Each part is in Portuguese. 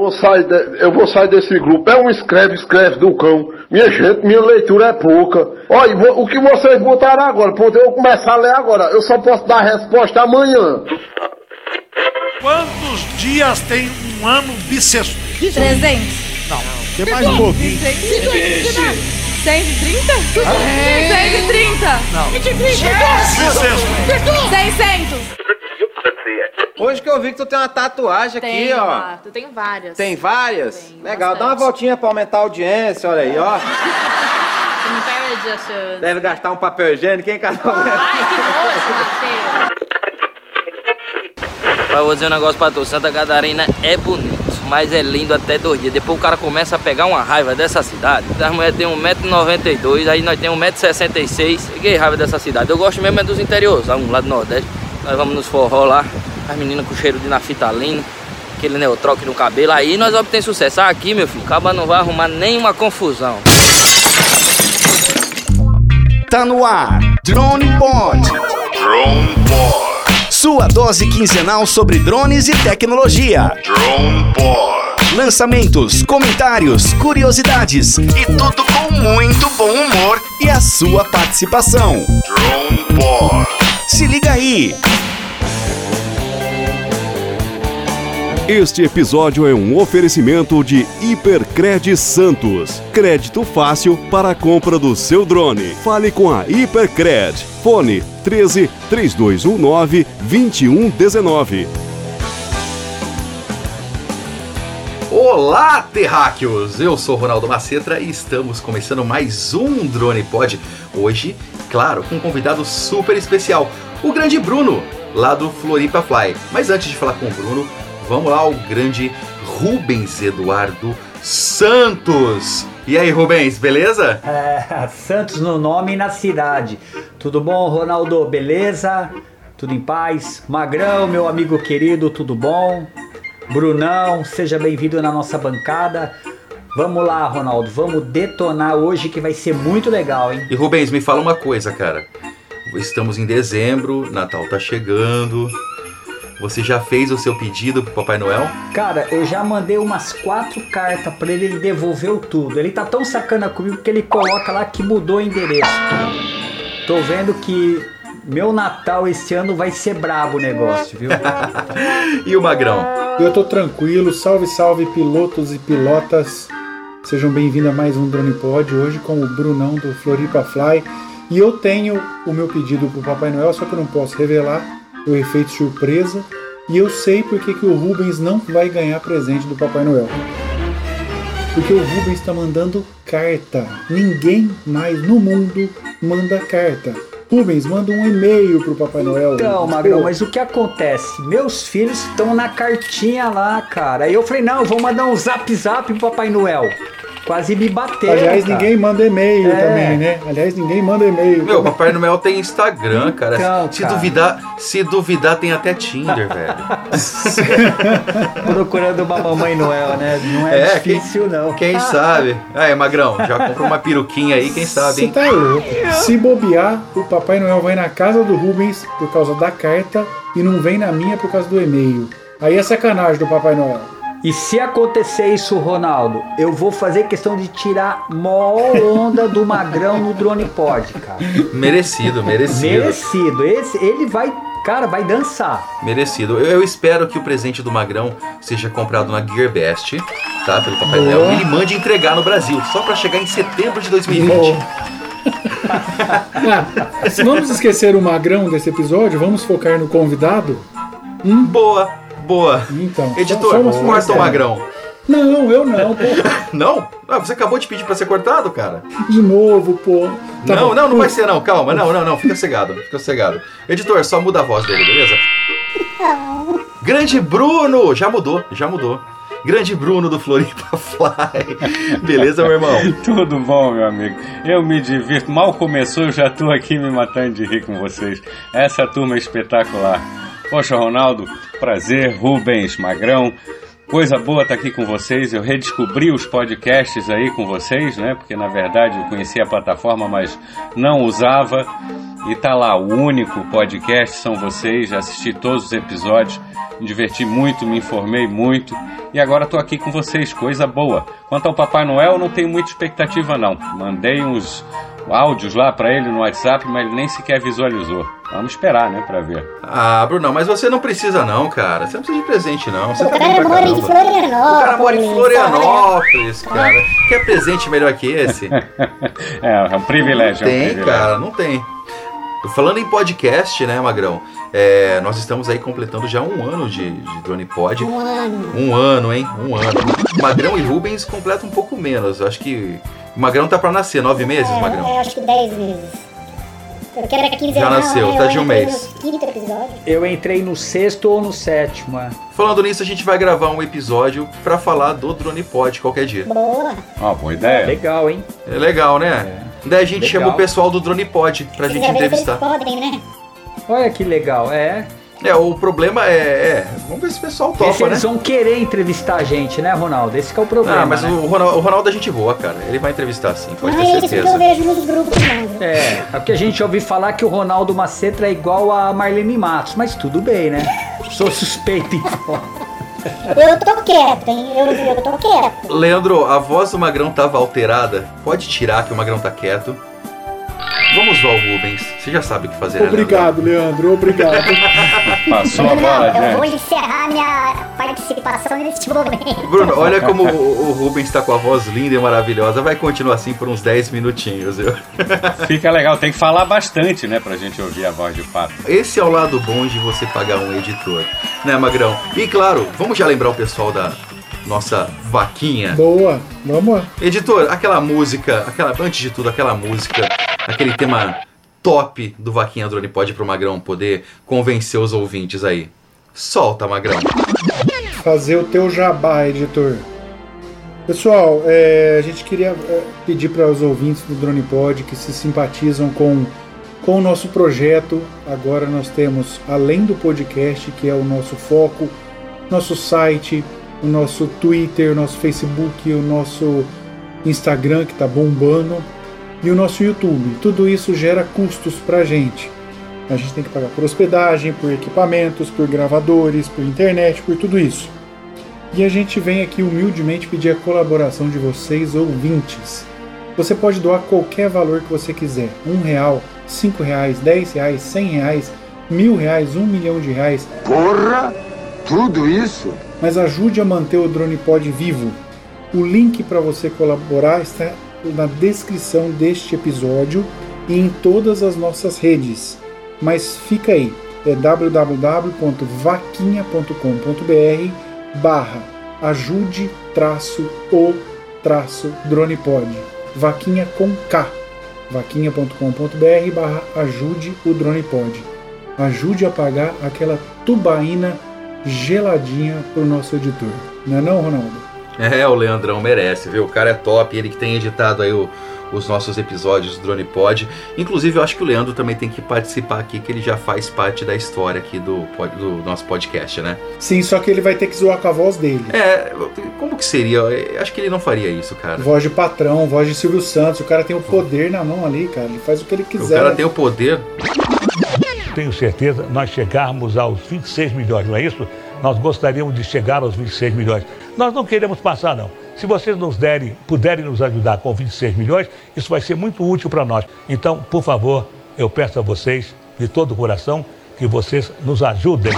vou sair de- eu vou sair desse grupo. É um escreve, escreve do cão. Minha gente, minha leitura é pouca. Olha, o que vocês botaram agora? Pô, eu começar a ler agora. Eu só posso dar a resposta amanhã. Quantos dias tem um ano bissexto? 300. Não, tem mais um pouquinho. 130? 130? 130. Não. Bissexto. 600. Hoje que eu vi que tu tem uma tatuagem aqui, Tem, ó. Marta, tem várias. Tem várias? Tem, Legal, dá uma bastante. voltinha pra aumentar a audiência, olha aí, ó. Você não perde achando. Deve gastar um papel higiênico, hein, um. Ai, que nojo. Mas vou dizer um negócio pra tu, Santa Catarina é bonito, mas é lindo até dois dias. Depois o cara começa a pegar uma raiva dessa cidade. As mulheres têm 1,92m, aí nós temos 1,66m. Peguei raiva dessa cidade. Eu gosto mesmo é dos interiores, um lá do Nordeste. Nós vamos nos forró lá, as meninas com cheiro de naftalina, aquele neotroque no cabelo. Aí nós vamos ter sucesso. Ah, Aqui, meu filho, acaba não vai arrumar nenhuma confusão. Tá no ar. Drone Pod. Drone Pod. Sua dose quinzenal sobre drones e tecnologia. Drone Pod. Lançamentos, comentários, curiosidades e tudo com muito bom humor e a sua participação. Drone Pod. Se liga aí. Este episódio é um oferecimento de Hipercred Santos. Crédito fácil para a compra do seu drone. Fale com a Hipercred. Fone 13 3219 2119. Olá, terráqueos! Eu sou Ronaldo Macetra e estamos começando mais um Drone Pod. Hoje, claro, com um convidado super especial, o grande Bruno, lá do Floripa Fly. Mas antes de falar com o Bruno, vamos lá ao grande Rubens Eduardo Santos. E aí, Rubens, beleza? É, Santos no nome e na cidade. Tudo bom, Ronaldo? Beleza? Tudo em paz? Magrão, meu amigo querido, tudo bom? Brunão, seja bem-vindo na nossa bancada. Vamos lá, Ronaldo, vamos detonar hoje que vai ser muito legal, hein? E Rubens, me fala uma coisa, cara. Estamos em dezembro, Natal tá chegando. Você já fez o seu pedido pro Papai Noel? Cara, eu já mandei umas quatro cartas pra ele, ele devolveu tudo. Ele tá tão sacana comigo que ele coloca lá que mudou o endereço. Tô vendo que meu Natal esse ano vai ser brabo o negócio, viu? E o Magrão? Eu tô tranquilo, salve, salve pilotos e pilotas. Sejam bem-vindos a mais um Drone Pod, hoje com o Brunão do Floripa Fly. E eu tenho o meu pedido pro Papai Noel, só que eu não posso revelar, o efeito surpresa. E eu sei porque que o Rubens não vai ganhar presente do Papai Noel. Porque o Rubens está mandando carta. Ninguém mais no mundo manda carta. Rubens, manda um e-mail pro Papai Noel. Então. Magrão, mas o que acontece? Meus filhos estão na cartinha lá, cara. Aí eu falei, não, vou mandar um zap zap pro Papai Noel. Quase me bateram. Aliás, cara. ninguém manda e-mail É. também, né? Aliás, ninguém manda e-mail. Meu, Papai Noel tem Instagram, cara. Então, se cara. duvidar, se duvidar tem até Tinder, velho. Procurando uma mamãe Noel, né? Não é, É, difícil, não. Quem sabe? Aí, Magrão, já comprou uma peruquinha aí, quem sabe, Você hein? tá louco. Se bobear, o Papai Noel vai na casa do Rubens por causa da carta e não vem na minha por causa do e-mail. Aí é sacanagem do Papai Noel. E se acontecer isso, Ronaldo, eu vou fazer questão de tirar mó onda do Magrão no Drone Pod, cara. Merecido, merecido. Merecido. Esse, ele vai, cara, vai dançar. Merecido. Eu, eu espero que o presente do Magrão seja comprado na Gearbest, tá? Pelo Papai. Noel. E ele mande entregar no Brasil, só pra chegar em setembro de 2020. Ah, vamos esquecer o magrão desse episódio, vamos focar no convidado? Boa, boa. Então. Editor, só- só corta o Magrão. Não, eu não, pô. Não? Ah, você acabou de pedir pra ser cortado, cara? De novo, pô. Tá não, bom. não, não vai ser não, calma. Não, não, não, fica cegado, fica cegado. Editor, só muda a voz dele, beleza? Grande Bruno! Já mudou, já mudou. Grande Bruno do Floripa Fly. Beleza, meu irmão? Tudo bom, meu amigo. Eu me divirto. Mal começou, eu já tô aqui me matando de rir com vocês. Essa turma é espetacular. Poxa, Ronaldo, prazer. Rubens, Magrão. Coisa boa estar aqui com vocês. Eu redescobri os podcasts aí com vocês, né? Porque na verdade eu conhecia a plataforma, mas não usava. E tá lá, o único podcast são vocês. Já assisti todos os episódios, me diverti muito, me informei muito. E agora tô aqui com vocês, coisa boa. Quanto ao Papai Noel, não tenho muita expectativa não. Mandei uns áudios lá para ele no WhatsApp, mas ele nem sequer visualizou. Vamos esperar, né, pra ver. Ah, Brunão, mas você não precisa não, cara. Você não precisa de presente não. Você O tá cara mora em caramba. Florianópolis. O cara mora em. Florianópolis, cara. Quer presente melhor que esse? É, é um privilégio. é um Tem, privilégio. cara, não tem. Falando em podcast, né, Magrão? É, nós estamos aí completando já um ano de, de Drone Pod. Um ano. Um ano, hein? Um ano. Magrão e Rubens completam um pouco menos. Eu acho que. O Magrão tá pra nascer, nove meses, É, Magrão? eu acho que 10 meses. Eu quero que 15 Já anos, nasceu, né? tá de um entrei mês. Eu entrei no sexto ou no sétimo, é. Falando nisso, a gente vai gravar um episódio pra falar do Drone Pod qualquer dia. Boa. Ó, boa ideia. Legal, hein? É legal, né? Daí a gente Legal. chama o pessoal do Drone Pod pra Se gente entrevistar. podem, né? Olha que legal, é. É, o problema é. é, vamos ver se o pessoal topa, né? eles vão querer entrevistar a gente, né, Ronaldo? Esse que é o problema, Ah, mas né? o, Ronaldo, o Ronaldo é gente boa, cara. Ele vai entrevistar sim, pode Não ter é isso que eu certeza. vejo nos grupos. É, é porque a gente ouviu falar que o Ronaldo Macetra é igual a Marlene Matos, mas tudo bem, né? Sou suspeito em. Eu tô quieto, hein? Eu, eu tô quieto. Leandro, a voz do Magrão tava alterada. Pode tirar que o Magrão tá quieto. Vamos ao Rubens. Você já sabe o que fazer, né, Obrigado, Leandro, obrigado. Passou a Não, bola, eu vou gente. encerrar minha participação nesse momento. Leandro? Bruno, olha como o, o Rubens tá com a voz linda e maravilhosa. Vai continuar assim por uns 10 minutinhos, viu? Fica legal, tem que falar bastante, né, pra gente ouvir a voz de fato. Esse é o lado bom de você pagar um editor, né, Magrão? E claro, vamos já lembrar o pessoal da nossa vaquinha. Boa, vamos lá. Editor, aquela música, aquela, antes de tudo, aquela música, aquele tema top do Vaquinha Drone Pod pro Magrão poder convencer os ouvintes aí. Solta, Magrão. Fazer o teu jabá, editor. Pessoal, é, a gente queria é, pedir para os ouvintes do Drone Pod que se simpatizam com, com o nosso projeto. Agora nós temos, além do podcast, que é o nosso foco, nosso site, o nosso Twitter, o nosso Facebook, o nosso Instagram que está bombando e o nosso YouTube. Tudo isso gera custos para a gente. A gente tem que pagar por hospedagem, por equipamentos, por gravadores, por internet, por tudo isso. E a gente vem aqui humildemente pedir a colaboração de vocês, ouvintes. Você pode doar qualquer valor que você quiser. Um real, cinco reais, dez reais, cem reais, mil reais, um milhão de reais. Porra! Tudo isso? Mas ajude a manter o Drone Pod vivo. O link para você colaborar está na descrição deste episódio e em todas as nossas redes. Mas fica aí, é www.vaquinha.com.br barra ajude traço o traço dronepod. Vaquinha com K. vaquinha.com.br barra ajude o dronepod. Ajude a pagar aquela tubaína geladinha pro nosso editor. Não é não, Ronaldo? É, o Leandrão merece, viu? O cara é top, ele que tem editado aí o- os nossos episódios do Drone Pod. Inclusive, eu acho que o Leandro também tem que participar aqui, que ele já faz parte da história aqui do, do nosso podcast, né? Sim, só que ele vai ter que zoar com a voz dele. É, como que seria? Eu acho que ele não faria isso, cara. Voz de patrão, voz de Silvio Santos. O cara tem o poder na mão ali, cara. Ele faz o que ele O quiser. cara tem o poder. Tenho certeza, nós chegarmos aos 26 milhões, não é isso? Nós gostaríamos de chegar aos 26 milhões. Nós não queremos passar, não. Se vocês nos derem, puderem nos ajudar com 26 milhões, isso vai ser muito útil para nós. Então, por favor, eu peço a vocês, de todo o coração, que vocês nos ajudem.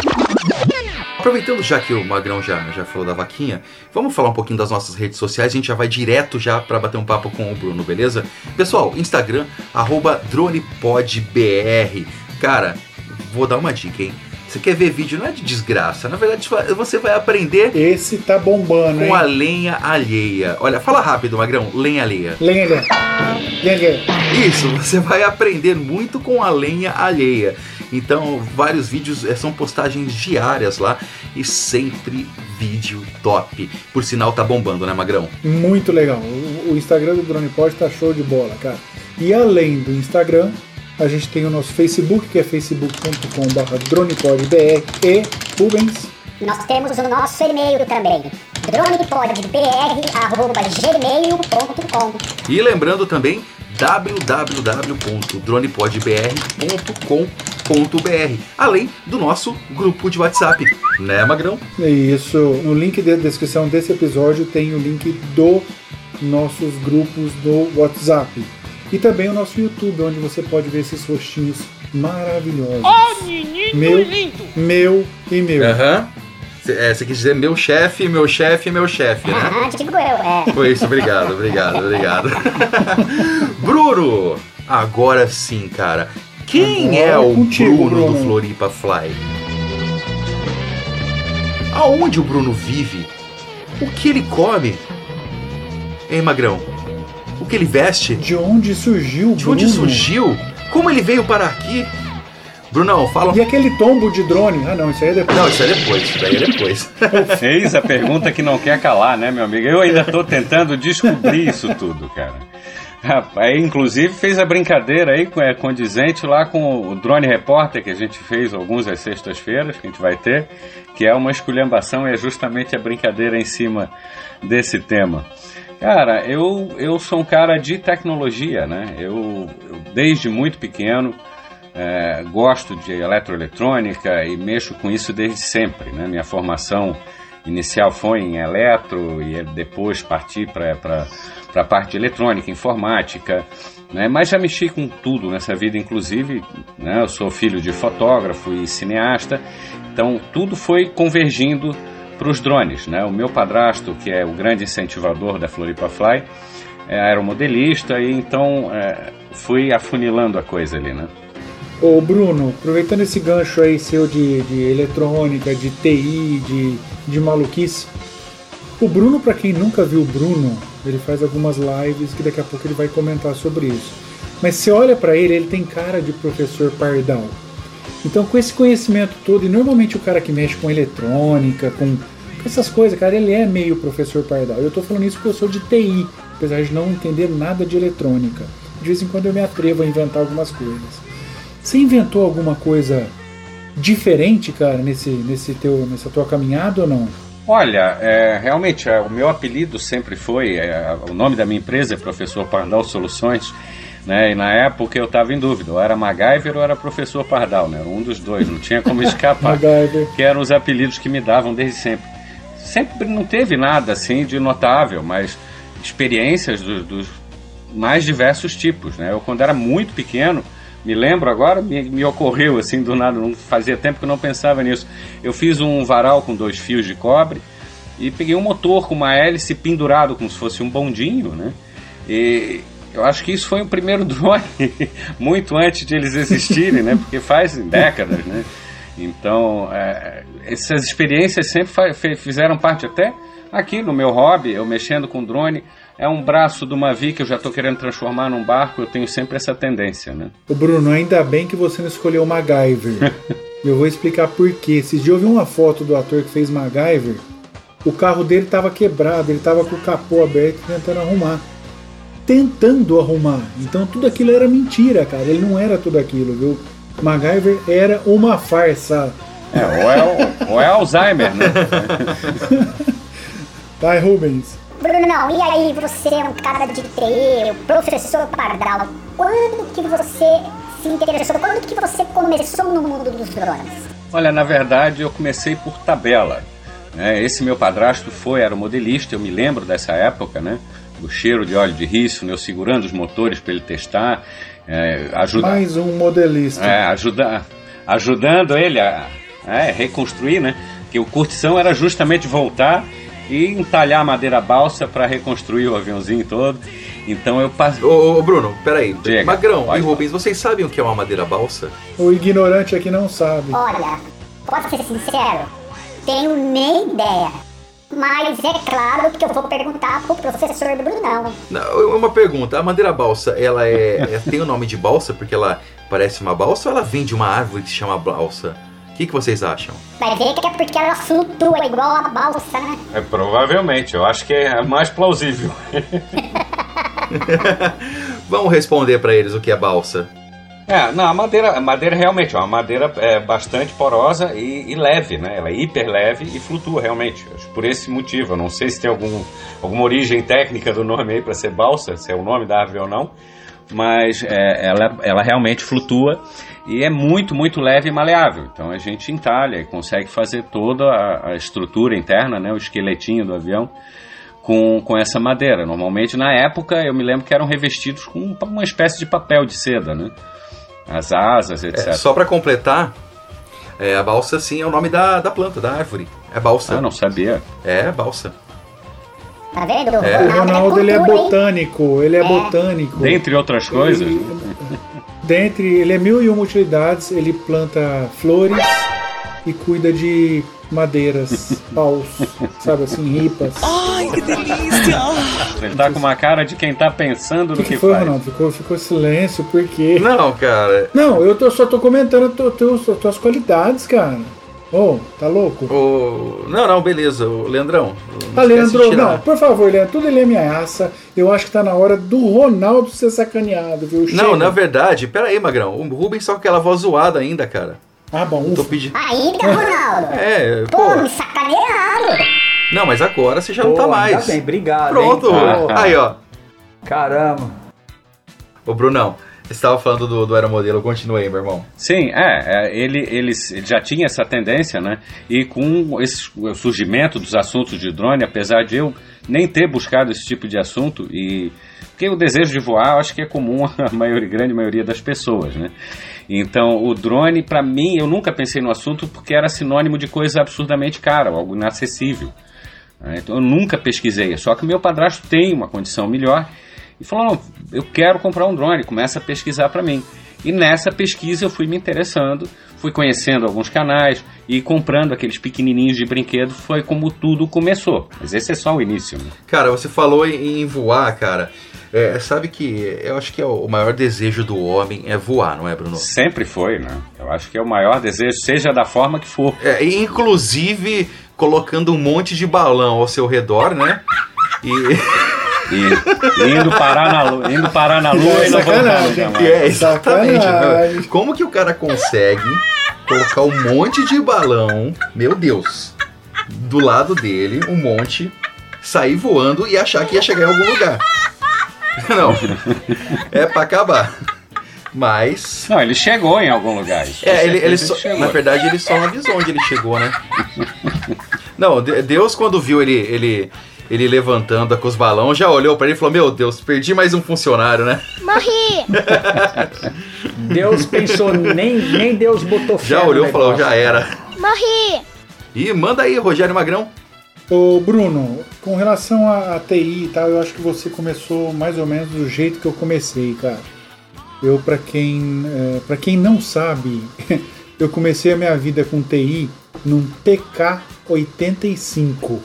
Aproveitando já que o Magrão já, já falou da vaquinha, vamos falar um pouquinho das nossas redes sociais. A gente já vai direto já para bater um papo com o Bruno, beleza? Pessoal, Instagram, DronePodBR. Cara, vou dar uma dica, hein? Você quer ver vídeo, não é de desgraça. Na verdade, você vai aprender. Esse tá bombando, Com hein? a lenha alheia. Olha, fala rápido, Magrão. Lenha alheia. Lenha, lenha. Lenha, lenha. Isso, você vai aprender muito com a lenha alheia. Então, vários vídeos eh, são postagens diárias lá e sempre vídeo top. Por sinal, tá bombando, né, Magrão? Muito legal. O, Instagram do DronePod tá show de bola, cara. E além do Instagram, a gente tem o nosso Facebook, que é facebook.com.br DronePodBR e Rubens. Nós temos o nosso e-mail também, dronepodbr.gmail.com E lembrando também www.dronepodbr.com.br, além do nosso grupo de WhatsApp, né, Magrão? É isso. No link da descrição desse episódio tem o link do nossos grupos do WhatsApp. E também o nosso YouTube, onde você pode ver esses rostinhos maravilhosos. Ó, menino meu, lindo! meu e meu. Aham. Cê- é, Você quis dizer meu chefe, meu chefe, meu chefe, né? Ah, tipo eu, é. Foi isso, obrigado, obrigado, obrigado. Bruno, agora sim, cara. Quem Agora é o contigo, Bruno, do Bruno. Floripa Fly? Aonde o Bruno vive? O que ele come? Hein, Magrão? Que ele veste? De onde surgiu o De onde Bruno? surgiu? Como ele veio parar aqui? Brunão, fala. E aquele tombo de drone? Ah, não, isso aí é depois. Não, isso é depois, isso daí é depois. Fez a pergunta que não quer calar, né, meu amigo? Eu ainda tô tentando descobrir isso tudo, cara. Rapaz, inclusive fez a brincadeira aí com é, condizente lá com o Drone Repórter que a gente fez alguns às sextas-feiras, que a gente vai ter, que é uma esculhambação e é justamente a brincadeira em cima desse tema. Cara, eu, eu sou um cara de tecnologia, né? Eu, eu desde muito pequeno é, gosto de eletroeletrônica e mexo com isso desde sempre. Né? Minha formação inicial foi em eletro e depois parti para a parte de eletrônica, informática. Né? Mas já mexi com tudo nessa vida, inclusive né? eu sou filho de fotógrafo e cineasta, então tudo foi convergindo para os drones. Né? O meu padrasto, que é o grande incentivador da Floripa Fly, é, aeromodelista e então é, fui afunilando a coisa ali, né? Ô Bruno, aproveitando esse gancho aí seu de, de eletrônica, de TI, de, de maluquice, o Bruno, pra quem nunca viu o Bruno, ele faz algumas lives que daqui a pouco ele vai comentar sobre isso. Mas você olha pra ele, ele tem cara de professor pardal. Então, com esse conhecimento todo, e normalmente o cara que mexe com eletrônica, com, essas coisas, cara, ele é meio professor pardal. Eu tô falando isso porque eu sou de TI, apesar de não entender nada de eletrônica. De vez em quando eu me atrevo a inventar algumas coisas. Você inventou alguma coisa diferente, cara, nesse, nesse teu, nessa tua caminhada ou não? Olha, é, realmente, é, o meu apelido sempre foi, é, o nome da minha empresa é Professor Pardal Soluções, né? E na época eu estava em dúvida, ou era MacGyver ou era Professor Pardal, né? Era um dos dois, não tinha como escapar. MacGyver. que eram os apelidos que me davam desde sempre. Sempre não teve nada assim de notável, mas experiências do- dos mais diversos tipos, né? Eu quando era muito pequeno, me lembro agora, me, me ocorreu assim do nada, não fazia tempo que eu não pensava nisso. Eu fiz um varal com dois fios de cobre e peguei um motor com uma hélice pendurado como se fosse um bondinho, né? E eu acho que isso foi o primeiro drone, muito antes de eles existirem, né? Porque faz décadas, né? Então, é, essas experiências sempre fizeram parte até aqui no meu hobby, eu mexendo com drone. É um braço de uma Vi que eu já estou querendo transformar num barco, eu tenho sempre essa tendência, né? Ô Bruno, ainda bem que você não escolheu MacGyver. Eu vou explicar por quê. Esses dias eu vi uma foto do ator que fez MacGyver. O carro dele estava quebrado, ele estava com o capô aberto tentando arrumar. Tentando arrumar. Então tudo aquilo era mentira, cara. Ele não era tudo aquilo, viu? MacGyver era uma farsa. É, ou é, o- ou é Alzheimer, né? Vai, Rubens. Bruno, não, e aí você é um cara de TI, o professor Pardal. Quando que você se interessou? Quando que você começou no mundo dos drones? Olha, na verdade eu comecei por tabela. né? Esse meu padrasto foi aeromodelista, eu me lembro dessa época, né? O cheiro de óleo de rícino, eu segurando os motores para ele testar, é, ajuda, Mais um modelista. é, ajuda, ajudando ele a é, reconstruir, né? Que o curtição era justamente voltar e entalhar a madeira balsa para reconstruir o aviãozinho todo. Então eu passei. Ô, ô, Bruno, peraí. Diga, Magrão pode e Rubens, vocês sabem o que é uma madeira balsa? O ignorante aqui não sabe. Olha, posso ser sincero? Tenho nem ideia. Mas é claro que eu vou perguntar pro professor Brunão. Não, uma pergunta, a madeira balsa, ela é, é- tem o nome de balsa porque ela parece uma balsa ou ela vem de uma árvore que se chama balsa? O que, que vocês acham? Vai ver que é porque ela flutua igual a balsa, né? É, provavelmente, eu acho que é mais plausível. Vamos responder pra eles o que é balsa. É, não, a madeira, a madeira realmente é uma madeira é, bastante porosa e, e leve, né? Ela é hiper leve e flutua realmente. Por esse motivo, eu não sei se tem algum, alguma origem técnica do nome aí para ser balsa, se é o nome da árvore ou não, mas é, ela, ela realmente flutua e é muito, muito leve e maleável. Então a gente entalha e consegue fazer toda a, a estrutura interna, né? O esqueletinho do avião com, com essa madeira. Normalmente, na época, eu me lembro que eram revestidos com uma espécie de papel de seda, né? As asas, etc. É, só pra completar, é, a balsa sim é o nome da, da planta, da árvore. É balsa. Ah, não sabia. É, balsa. Tá vendo? É. O Ronaldo ele é botânico, ele é, botânico. Dentre outras coisas. Dentre, ele é mil e uma utilidades, ele planta flores e cuida de madeiras, paus, sabe assim, ripas. Ai, que delícia! Ele tá com uma cara de quem tá pensando O no que, que, que foi, faz. Ronaldo? Ficou, ficou silêncio, por quê? Não, cara. Não, eu tô- só tô comentando tu, tu, tu- tuas qualidades, cara. Ô, tá louco? O... Não, não, beleza. O Leandrão. Ah, Leandro, não, por favor, Leandro, tudo ele é ameaça. Eu acho que tá na hora do Ronaldo ser sacaneado, viu? Não, Chega. na verdade, pera aí, Magrão. O Rubens só com aquela voz zoada ainda, cara. Ah, bom. Tô pedindo. Ainda, Ronaldo? É, Pô, pô. me sacanearam. Não, mas agora você já não Pô, tá ainda mais. bem, obrigado, Pronto. hein? Aí, ó. Caramba. Ô, Brunão, você estava falando do, do aeromodelo. Continua aí, meu irmão. Sim, é, é, ele, ele, ele já tinha essa tendência, né? E com esse, o surgimento dos assuntos de drone, apesar de eu nem ter buscado esse tipo de assunto, e porque o desejo de voar eu acho que é comum à maioria, grande maioria das pessoas, né? Então, o drone, para mim, eu nunca pensei no assunto porque era sinônimo de coisa absurdamente cara, algo inacessível. né? Então, eu nunca pesquisei. Só que meu padrasto tem uma condição melhor e falou: eu quero comprar um drone, começa a pesquisar para mim. E nessa pesquisa eu fui me interessando, fui conhecendo alguns canais e comprando aqueles pequenininhos de brinquedo. Foi como tudo começou. Mas esse é só o início. Né? Cara, você falou em voar, cara. É, sabe que eu acho que é o maior desejo do homem é voar, não é, Bruno? Sempre foi, né? Eu acho que é o maior desejo, seja da forma que for. É, inclusive colocando um monte de balão ao seu redor, né? E. E, indo parar na lua, indo parar na lua e não voltar. É, exatamente. Sacanagem. Como que o cara consegue colocar um monte de balão, meu Deus, do lado dele, um monte, sair voando e achar que ia chegar em algum lugar? Não. É pra acabar. Mas. Não, ele chegou em algum lugar. isso É, ele, ele só- chegou. na verdade, ele só não avisou onde ele chegou, né? Não, De- Deus, quando viu ele, ele, ele levantando com os balões, já olhou pra ele e falou: Meu Deus, perdi mais um funcionário, né? Morri. Deus pensou, nem, nem Deus botou fé Já olhou e falou. Já era. Morri. E manda aí, Rogério Magrão. Ô Bruno, com relação a, a TI e tal, eu acho que você começou mais ou menos do jeito que eu comecei, cara. Eu, pra quem, é, pra quem não sabe, eu comecei a minha vida com TI num TK85.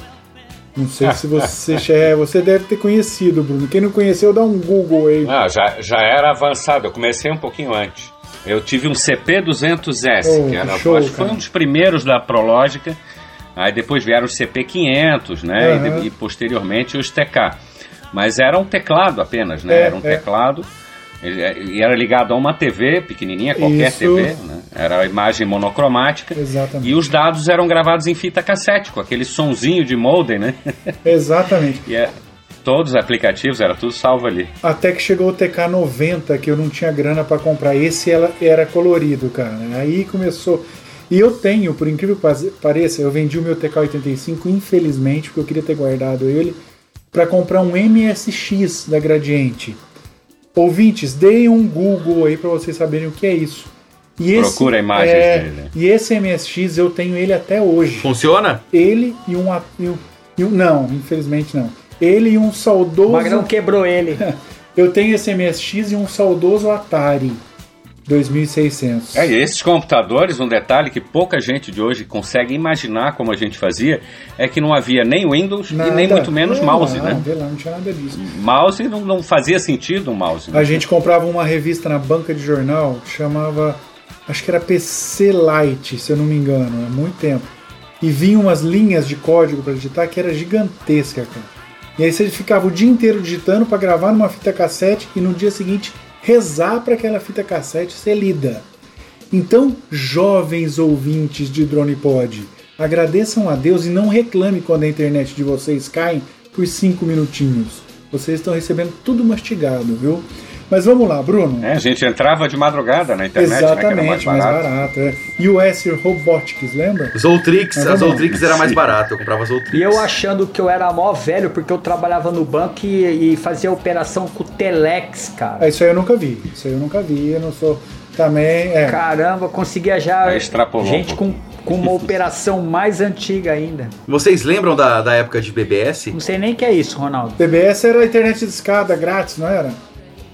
Não sei se você já é, você deve ter conhecido, Bruno. Quem não conheceu, dá um Google aí. Não, já, já era avançado, eu comecei um pouquinho antes. Eu tive um CP200S, Oh, que era, show, acho que foi um dos primeiros da Prológica. Aí depois vieram os CP500, né? E de-. E, posteriormente os TK. Mas era um teclado apenas, né? É, era um é. teclado. é, E era ligado a uma TV pequenininha, qualquer Isso. TV, né? Era a imagem monocromática. Exatamente. E os dados eram gravados em fita cassete, com aquele sonzinho de modem, né? Exatamente. e é, todos os aplicativos, era tudo salvo ali. Até que chegou o TK90, que eu não tinha grana pra comprar. Esse ela era colorido, cara. Aí começou. E eu tenho, por incrível que pareça, eu vendi o meu TK85, infelizmente, porque eu queria ter guardado ele, pra comprar um MSX da Gradiente. Ouvintes, deem um Google aí pra vocês saberem o que é isso. E Procura imagens é, dele. E esse MSX eu tenho ele até hoje. Funciona? Ele e um, e um, e um- Não, infelizmente não. Ele e um saudoso. O Magrão quebrou ele. Eu tenho esse MSX e um saudoso Atari 2600. É, e esses computadores, um detalhe que pouca gente de hoje consegue imaginar como a gente fazia, é que não havia nem Windows e nem Nada. muito menos Não, mouse, não, né? lá, não tinha nada disso. Mouse não, não fazia sentido um mouse. né? A gente comprava uma revista na banca de jornal, chamava, acho que era PC Lite, se eu não me engano, há muito tempo. E vinha umas linhas de código para digitar que era gigantesca, cara. E aí você ficava o dia inteiro digitando para gravar numa fita cassete e no dia seguinte rezar para aquela fita cassete ser lida. Então, jovens ouvintes de Drone Pod, agradeçam a Deus e não reclame quando a internet de vocês cai por cinco minutinhos. Vocês estão recebendo tudo mastigado, viu? Mas vamos lá, Bruno. É, a gente entrava de madrugada na internet, né, que era Exatamente, mais barato. é. E o S Robotics, lembra? Zoltrix, a. Zoltrix era mais barata, eu comprava Zoltrix. E eu achando que eu era mó velho porque eu trabalhava no banco e, e fazia operação com o Telex, cara. Ah, Isso aí eu nunca vi. Isso aí eu nunca vi. Eu não sou. Também. É. Caramba, conseguia já extrapolou gente um com, com uma operação mais antiga ainda. Vocês lembram da, da época de BBS? Não sei nem o que é isso, Ronaldo. BBS era a internet de escada grátis, não era?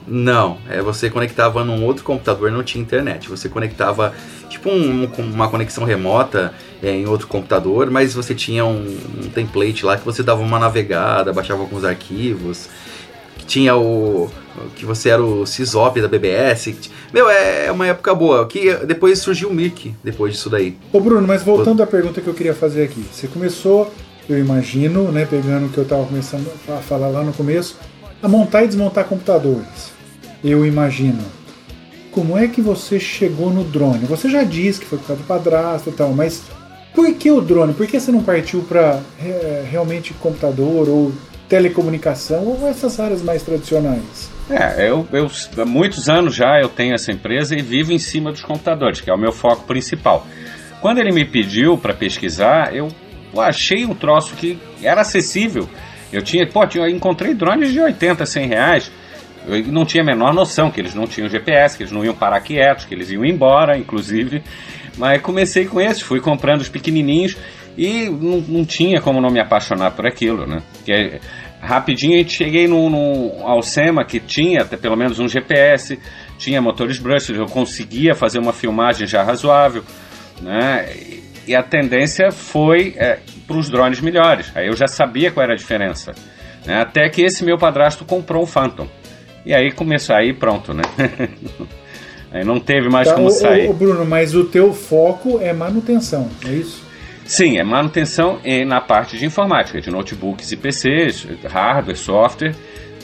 Não, é você conectava num outro computador, não tinha internet. Você conectava tipo um- uma conexão remota é, em outro computador, mas você tinha um, um template lá que você dava uma navegada, baixava alguns arquivos. Que tinha o que você era o Sysop da BBS. Meu, é uma época boa. Que depois surgiu o Mirk depois disso daí. Ô Bruno, mas voltando à pergunta que eu queria fazer aqui. Você começou, eu imagino, né, pegando o que eu estava começando a falar lá no começo, a montar e desmontar computadores. Eu imagino. Como é que você chegou no drone? Você já disse que foi por causa do padrasto e tal, mas por que o drone? Por que você não partiu para realmente computador ou telecomunicação ou essas áreas mais tradicionais? É, eu, eu há muitos anos já eu tenho essa empresa e vivo em cima dos computadores, que é o meu foco principal. Quando ele me pediu para pesquisar, eu achei um troço que era acessível. Eu tinha, pô, eu encontrei drones de 80, 100 reais. Eu não tinha a menor noção que eles não tinham GPS, que eles não iam parar quietos, que eles iam embora, inclusive. Mas comecei com esses, fui comprando os pequenininhos e não, não tinha como não me apaixonar por aquilo, né? Porque rapidinho a gente cheguei no Alcema que tinha até pelo menos um GPS, tinha motores brushless, eu conseguia fazer uma filmagem já razoável, né? E- a tendência foi para os drones melhores. Aí eu já sabia qual era a diferença. né? Até que esse meu padrasto comprou um Phantom. E aí começou, aí pronto, né? aí não teve mais Tá, como sair. ô, Bruno, mas o teu foco é manutenção, é isso? Sim, é manutenção e na parte de informática, de notebooks e PCs, hardware, software,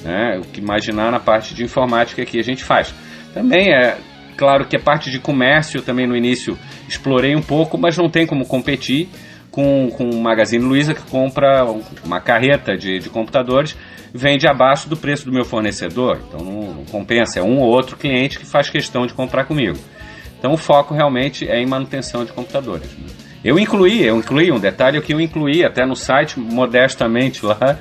né? O que imaginar na parte de informática que a gente faz. Também é claro que a parte de comércio também no início explorei um pouco, mas não tem como competir com, com o Magazine Luiza que compra uma carreta de, de computadores vende abaixo do preço do meu fornecedor, então não, não compensa, é um ou outro cliente que faz questão de comprar comigo. Então o foco realmente é em manutenção de computadores. né? Eu incluí, eu incluí um detalhe que eu incluí até no site modestamente lá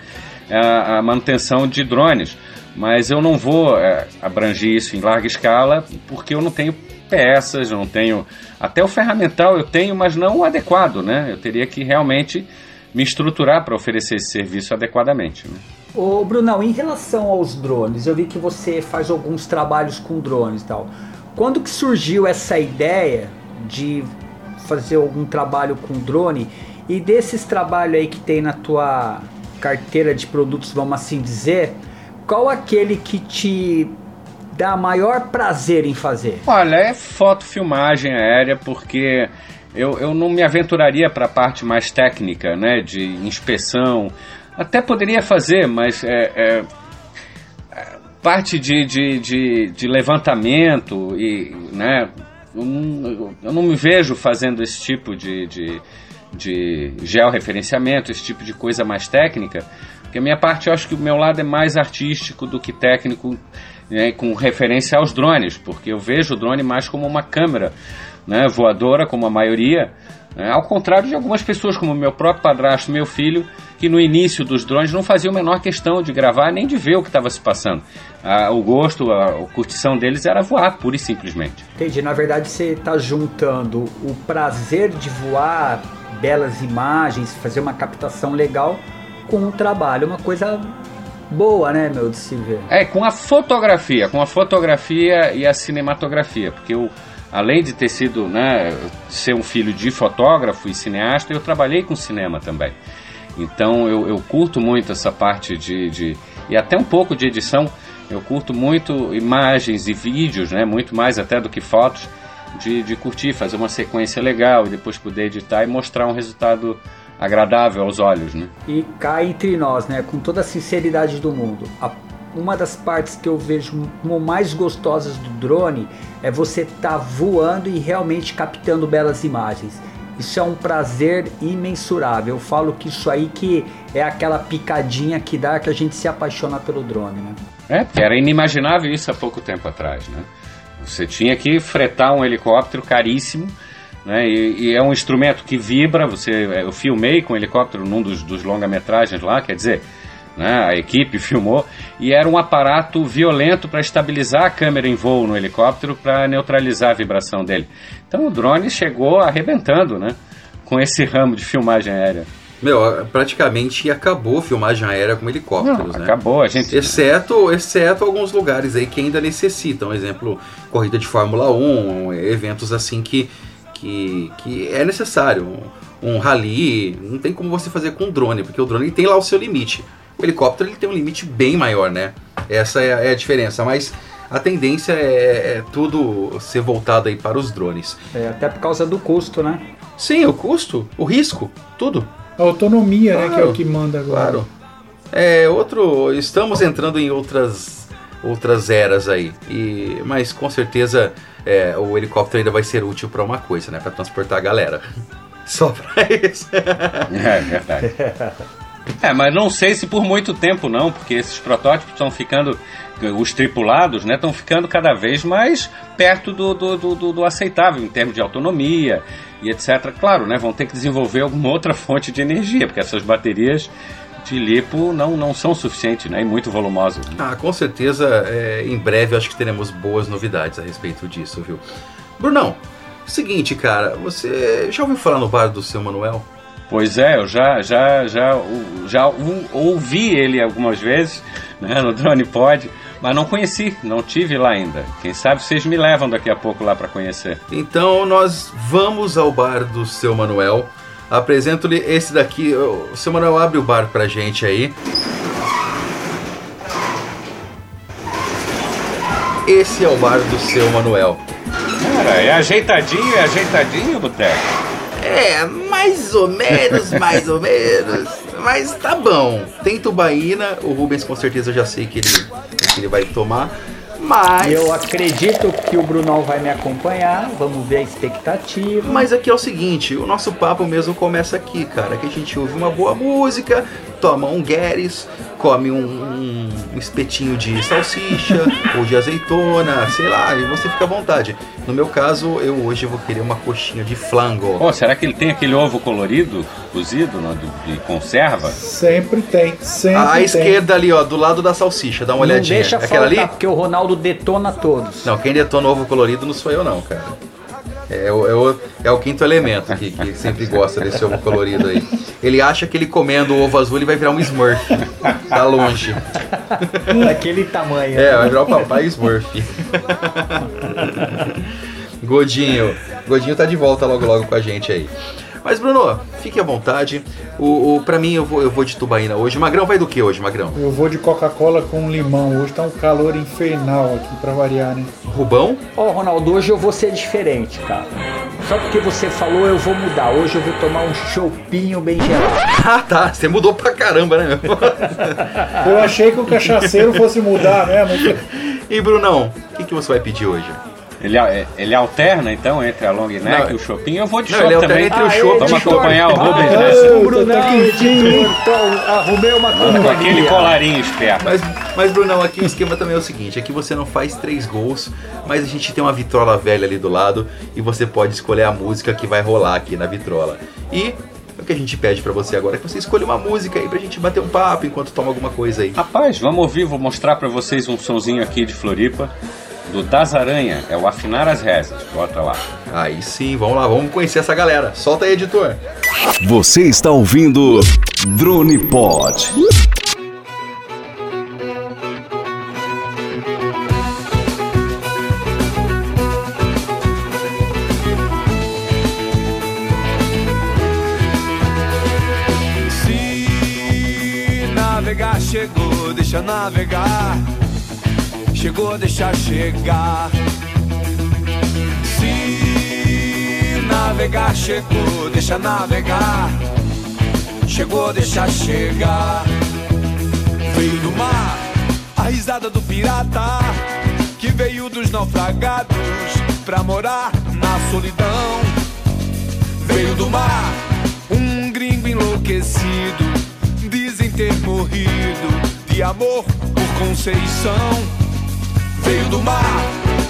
a, a manutenção de drones, mas eu não vou é, abranger isso em larga escala porque eu não tenho peças, eu não tenho até o ferramental eu tenho, mas não o adequado, né? Eu teria que realmente me estruturar para oferecer esse serviço adequadamente. Né? Ô Brunão, em relação aos drones, eu vi que você faz alguns trabalhos com drones e tal. Quando que surgiu essa ideia de fazer algum trabalho com drone e desses trabalhos aí que tem na tua carteira de produtos, vamos assim dizer, qual aquele que te dá maior prazer em fazer? Olha, é foto, filmagem aérea, porque eu, eu não me aventuraria para a parte mais técnica, né, de inspeção. Até poderia fazer, mas é, é, é, parte de, de, de, de levantamento e, né, eu não, eu não me vejo fazendo esse tipo de, de, de georreferenciamento, esse tipo de coisa mais técnica, porque a minha parte eu acho que o meu lado é mais artístico do que técnico, né, com referência aos drones, porque eu vejo o drone mais como uma câmera né, voadora, como a maioria, né, ao contrário de algumas pessoas, como meu próprio padrasto, meu filho, que no início dos drones não faziam a menor questão de gravar nem de ver o que estava se passando. Ah, o gosto, a, a curtição deles era voar, pura e simplesmente. Entendi, na verdade você está juntando o prazer de voar, belas imagens, fazer uma captação legal com o trabalho, uma coisa boa, né, meu, de se ver. É, com a fotografia, com a fotografia e a cinematografia, porque eu, além de ter sido, né, ser um filho de fotógrafo e cineasta, eu trabalhei com cinema também. Então eu, eu curto muito essa parte de, de. e até um pouco de edição. Eu curto muito imagens e vídeos, né, muito mais até do que fotos, de, de curtir, fazer uma sequência legal e depois poder editar e mostrar um resultado agradável aos olhos, né? E cá entre nós, né, com toda a sinceridade do mundo, a- uma das partes que eu vejo como mais gostosas do drone é você estar voando e realmente captando belas imagens. Isso é um prazer imensurável. Eu falo que isso aí que é aquela picadinha que dá que a gente se apaixona pelo drone, né? É, porque era inimaginável isso há pouco tempo atrás, né? Você tinha que fretar um helicóptero caríssimo, né? E, e é um instrumento que vibra. Você, eu filmei com o helicóptero num dos, dos longa-metragens lá, quer dizer, né? A equipe filmou e era um aparato violento para estabilizar a câmera em voo no helicóptero para neutralizar a vibração dele. Então o drone chegou arrebentando, né? Com esse ramo de filmagem aérea. Meu, praticamente acabou a filmagem aérea com helicópteros, Não, né? acabou, a gente- Exceto, exceto alguns lugares aí que ainda necessitam, exemplo, corrida de Fórmula 1, eventos assim que, que, que é necessário. Um, um rally, não tem como você fazer com drone, porque o drone tem lá o seu limite. O helicóptero ele tem um limite bem maior, né? Essa é, a- é a diferença, mas a tendência é, é tudo ser voltado aí para os drones. É, até por causa do custo, né? Sim, o custo, o risco, tudo. A autonomia, né, que é Claro, o que manda agora. Claro. É, outro. Estamos entrando em outras outras eras aí. E, mas com certeza é, o helicóptero ainda vai ser útil para uma coisa, né? Para transportar a galera. Só para isso. É verdade. É, mas não sei se por muito tempo não, porque esses protótipos estão ficando, os tripulados, né, estão ficando cada vez mais perto do, do, do, do- aceitável em termos de autonomia e etc. Claro, né, vão ter que desenvolver alguma outra fonte de energia, porque essas baterias de lipo não, não são suficientes, né, e muito volumosas. né? Ah, com certeza, é, em breve acho que teremos boas novidades a respeito disso, viu? Brunão, seguinte, cara, você já ouviu falar no bar do seu Manuel? Pois é, eu já, já, já, já ouvi ele algumas vezes né, no Drone Pod, mas não conheci, não tive lá ainda. Quem sabe vocês me levam daqui a pouco lá para conhecer. Então nós vamos ao bar do seu Manuel. Apresento-lhe esse daqui. O seu Manuel abre o bar pra gente aí. Esse é o bar do seu Manuel. Cara, é ajeitadinho, é ajeitadinho, Boteco. É, mais ou menos, mais ou menos. Mas tá bom. Tem tubaína, o Rubens com certeza eu já sei que ele, que ele vai tomar. Mas. Eu acredito que o Brunão vai me acompanhar, vamos ver a expectativa. Mas aqui é o seguinte, o nosso papo mesmo começa aqui, cara. Que a gente ouve uma boa música, toma um Gueres, come um, um- um espetinho de salsicha ou de azeitona, sei lá, e você fica à vontade. No meu caso, eu hoje vou querer uma coxinha de flango. Pô, será que ele tem aquele ovo colorido, cozido, não, de, de conserva? Sempre tem, sempre À tem. esquerda ali, ó, do lado da salsicha, dá uma Não olhadinha. deixa Aquela faltar, ali? porque o Ronaldo detona todos. Não, quem detona ovo colorido não sou eu não, cara. É o, é o, é o quinto elemento que, que sempre gosta desse ovo colorido aí. Ele acha que ele comendo o ovo azul ele vai virar um Smurf. Tá longe. Daquele tamanho. É, vai virar o papai Smurf. Godinho. Godinho tá de volta logo logo com a gente aí. Mas Bruno, fique à vontade. O, o, pra mim eu vou, eu vou de tubaína hoje. Magrão vai do que hoje, Magrão? Eu vou de Coca-Cola com limão. Hoje tá um calor infernal aqui pra variar, né? Rubão? Ó, Ronaldo, hoje eu vou ser diferente, cara. Só porque você falou, eu vou mudar. Hoje eu vou tomar um chopinho bem gelado. Ah, tá. Você mudou pra caramba, né, meu? Eu achei que o cachaceiro fosse mudar mesmo. E Brunão, o que, que você vai pedir hoje? Ele, é- ele alterna então entre a long neck Não, e o shopping. Eu vou de não, também. entre o chopp Vamos acompanhar o Rubens Ah, nessa. o Brunão, editor, então, arrumei uma Com aquele colarinho esperto. Mas, mas Brunão, aqui o esquema também é o seguinte: aqui você não faz três gols, mas a gente tem uma vitrola velha ali do lado e você pode escolher a música que vai rolar aqui na vitrola. E o que a gente pede pra você agora é que você escolha uma música aí pra gente bater um papo enquanto toma alguma coisa aí. Rapaz, vamos ouvir, vou mostrar pra vocês um sonzinho aqui de Floripa. Do Das Aranha, é o Afinar as Rezas. Bota lá. Aí sim, vamos lá, vamos conhecer essa galera. Solta aí, editor. Você está ouvindo Drone Pod. Se navegar chegou, deixa navegar. Chegou, deixa chegar. Se navegar chegou, deixa navegar. Chegou, deixa chegar. Veio do mar, a risada do pirata que veio dos naufragados pra morar na solidão. Veio do mar, um gringo enlouquecido, dizem ter morrido de amor por Conceição. Veio do mar,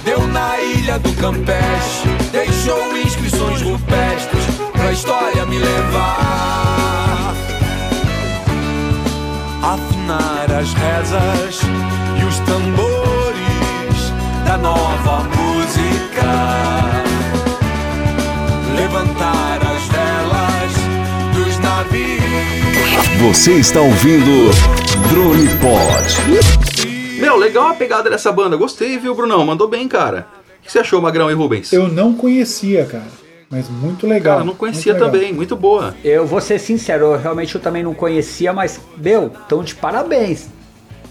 deu na ilha do Campeche, deixou inscrições rupestres pra história me levar. Afinar as rezas e os tambores da nova música. Levantar as velas dos navios. Você está ouvindo Drone Pod. Legal a pegada dessa banda. Gostei, viu, Brunão? Mandou bem, cara. O que você achou, Magrão e Rubens? Eu não conhecia, cara. Mas muito legal. Cara, não conhecia muito também, muito boa. Eu vou ser sincero, eu realmente eu também não conhecia, mas, meu, tão de parabéns.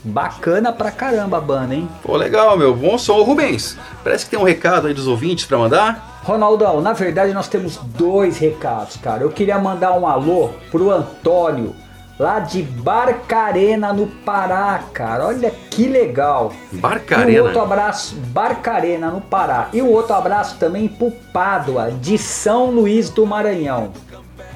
Bacana pra caramba a banda, hein? Pô, legal, meu. Bom som. Ô, Rubens, parece que tem um recado aí dos ouvintes pra mandar. Ronaldão, na verdade nós temos dois recados, cara. Eu queria mandar um alô pro Antônio, lá de Barcarena, no Pará, cara. Olha que legal. E um Barcarena? outro abraço, Barcarena, no Pará. E um outro abraço também pro Pádua, de São Luís do Maranhão.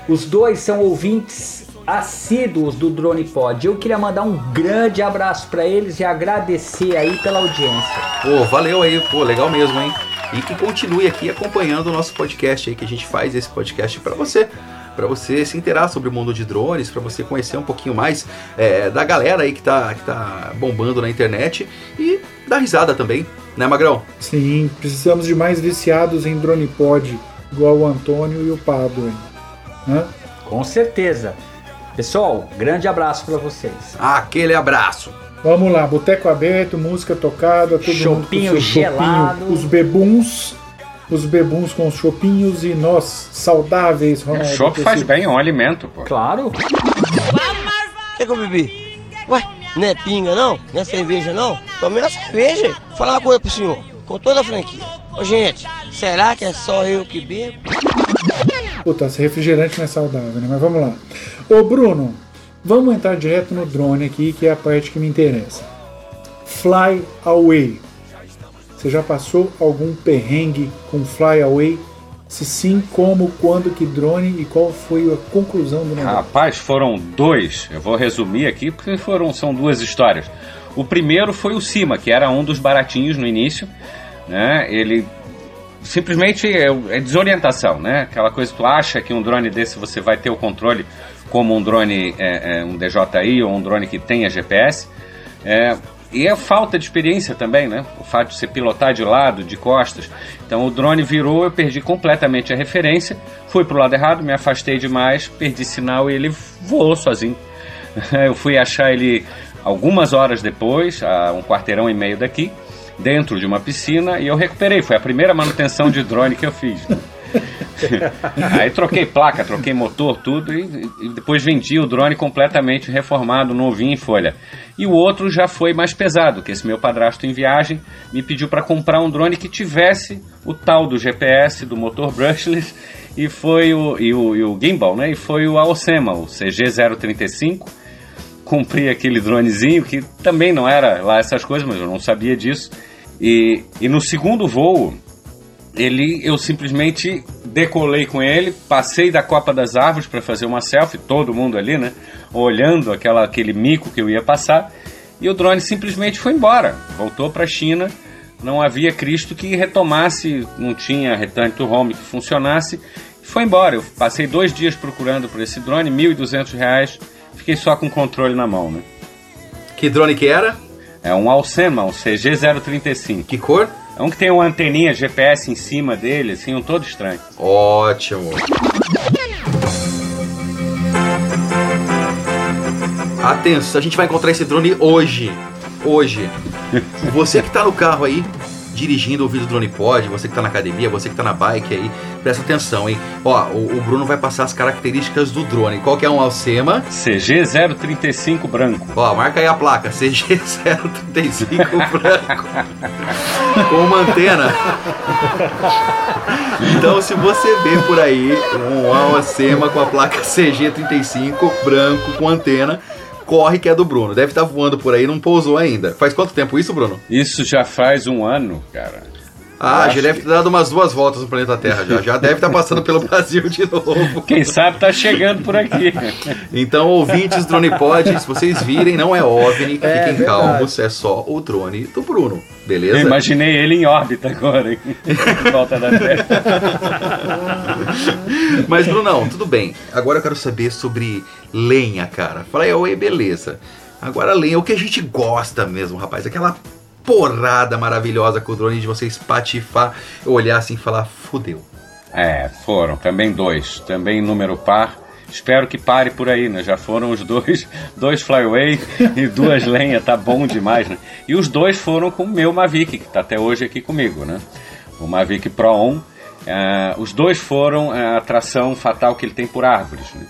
Os dois são ouvintes assíduos do Drone Pod. Eu queria mandar um grande abraço pra eles e agradecer aí pela audiência. Pô, valeu aí, pô, legal mesmo, hein? E que continue aqui acompanhando o nosso podcast aí, que a gente faz esse podcast pra você. Pra você se inteirar sobre o mundo de drones, pra você conhecer um pouquinho mais é, da galera aí que tá, que tá bombando na internet e dar risada também, né, Magrão? Sim, precisamos de mais viciados em drone pod, igual o Antônio e o Pablo. hein? Hã? Com certeza. Pessoal, grande abraço pra vocês. Aquele abraço. Vamos lá, boteco aberto, música tocada, todo mundo com seu gelado. chopinho, os bebuns, os bebuns com os chopinhos e nós saudáveis, Ronaldo. Chopp com faz bem, é um alimento, pô. Claro. O que, que eu bebi? Ué, não é pinga não? Não é cerveja não? Tomei uma cerveja. Vou falar uma coisa pro senhor, com toda a franquia. Ô gente, será que é só eu que bebo? Puta, esse refrigerante não é saudável, né? Mas vamos lá. Ô Bruno, vamos entrar direto no drone aqui, que é a parte que me interessa. Fly Away. Você já passou algum perrengue com Fly Away? Se sim, como, quando, que drone e qual foi a conclusão do negócio? Rapaz, foram dois. Eu vou resumir aqui porque foram são duas histórias. O primeiro foi o Cima, que era um dos baratinhos no início, né? Ele simplesmente é, é desorientação, né? Aquela coisa que tu acha que um drone desse você vai ter o controle como um drone, é, é, um DJI ou um drone que tenha GPS. É, e é falta de experiência também, né? O fato de você pilotar de lado, de costas. Então o drone virou, eu perdi completamente a referência, fui pro lado errado, me afastei demais, perdi sinal e ele voou sozinho. Eu fui achar ele algumas horas depois, a um quarteirão e meio daqui, dentro de uma piscina, e eu recuperei. Foi a primeira manutenção de drone que eu fiz. né? Aí troquei placa, troquei motor, tudo, e, e depois vendi o drone completamente reformado, novinho em folha. E o outro já foi mais pesado, que esse meu padrasto em viagem me pediu para comprar um drone que tivesse o tal do GPS, do motor brushless, e foi o, e o, e o gimbal, né? E foi o Aosema, o CG035. Comprei aquele dronezinho que também não era lá essas coisas, mas eu não sabia disso. E, e no segundo voo, ele eu simplesmente decolei com ele, passei da copa das árvores para fazer uma selfie, todo mundo ali, né, olhando aquela aquele mico que eu ia passar, e o drone simplesmente foi embora, voltou para a China. Não havia Cristo que retomasse, não tinha return to home que funcionasse, foi embora. Eu passei dois dias procurando por esse drone, 1.200 reais, fiquei só com o controle na mão, né? Que drone que era? É um Alcema, um CG035. Que cor? É um que tem uma anteninha GPS em cima dele, assim, um todo estranho. Ótimo. Atenção, a gente vai encontrar esse drone hoje. Hoje. Você que tá no carro aí, dirigindo, ouvindo o drone pod, você que tá na academia, você que tá na bike aí, presta atenção, hein? Ó, o, o Bruno vai passar as características do drone. Qual que é um Alcema? CG035 branco. Ó, marca aí a placa, CG035 branco. Com uma antena. Então, se você vê por aí um Alcema com a placa CG35 branco com antena, corre que é do Bruno. Deve estar voando por aí, não pousou ainda. Faz quanto tempo isso, Bruno? Isso já faz um ano, cara. Ah, já deve ter dado umas duas voltas no planeta Terra. Já, já deve estar passando pelo Brasil de novo. Quem sabe tá chegando por aqui. Então, ouvintes Drone Pod, se vocês virem, não é OVNI, É, fiquem verdade. calmos, é só o drone do Bruno, beleza? Eu imaginei ele em órbita agora, hein? em volta da Terra. Mas, Brunão, tudo bem. Agora eu quero saber sobre lenha, cara. Fala aí, oi, beleza. Agora lenha, o que a gente gosta mesmo, rapaz. Aquela porrada maravilhosa com o drone de você espatifar, olhar assim e falar, fudeu. É, foram também dois, também número par. Espero que pare por aí, né? Já foram os dois, dois Flyway e duas lenhas, tá bom demais, né? E os dois foram com o meu Mavic, que tá até hoje aqui comigo, né? O Mavic Pro 1. eh, os dois foram a atração fatal que ele tem por árvores, né?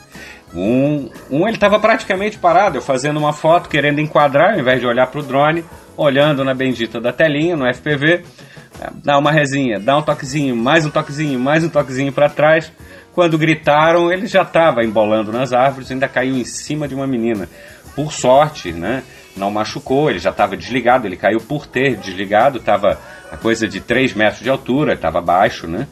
Um, um ele estava praticamente parado, eu fazendo uma foto, querendo enquadrar, ao invés de olhar para o drone, olhando na bendita da telinha, no FPV, dá uma resinha, dá um toquezinho, mais um toquezinho, mais um toquezinho para trás. Quando gritaram, ele já estava embolando nas árvores, ainda caiu em cima de uma menina. Por sorte, né? Não machucou, ele já estava desligado, ele caiu por ter desligado, estava a coisa de 3 metros de altura, estava baixo, né?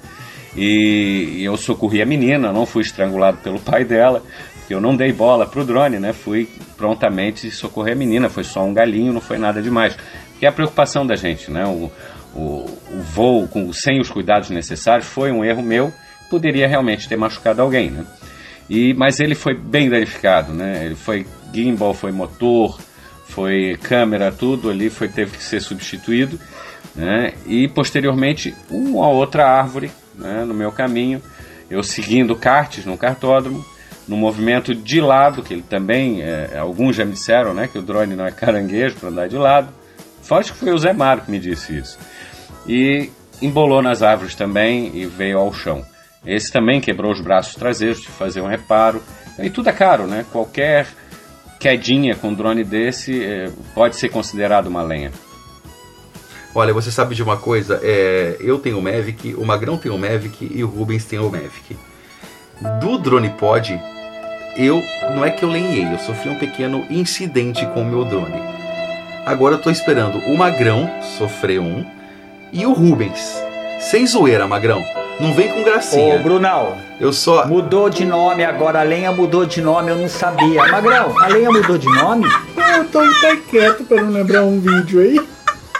E, e eu socorri a menina, não fui estrangulado pelo pai dela, porque eu não dei bola pro drone, né? Fui prontamente socorrer a menina, foi só um galinho, não foi nada demais. Que é a preocupação da gente, né? O, o, o voo com, sem os cuidados necessários foi um erro meu, poderia realmente ter machucado alguém, né? E, mas ele foi bem danificado, né? Ele foi gimbal, foi motor, foi câmera, tudo ali foi teve que ser substituído, né? E posteriormente uma outra árvore, né? No meu caminho, eu seguindo karts no cartódromo, no movimento de lado, que ele também, é, alguns já me disseram, né? Que o drone não é caranguejo para andar de lado. Acho que foi o Zé Mário que me disse isso. E embolou nas árvores também e veio ao chão. Esse também quebrou os braços traseiros de fazer um reparo. E tudo é caro, né? Qualquer quedinha com um drone desse eh, pode ser considerado uma lenha. Olha, você sabe de uma coisa? É, eu tenho o Mavic, o Magrão tem o Mavic e o Rubens tem o Mavic. Do Drone Pod, eu não é que eu lenhei, eu sofri um pequeno incidente com o meu drone. Agora eu tô esperando o Magrão sofrer um e o Rubens. Sem zoeira, Magrão. Não vem com gracinha. Ô, Brunão. Eu só. Mudou de nome agora, a lenha mudou de nome, eu não sabia. Magrão, a lenha mudou de nome? Eu tô até quieto pra não lembrar um vídeo aí.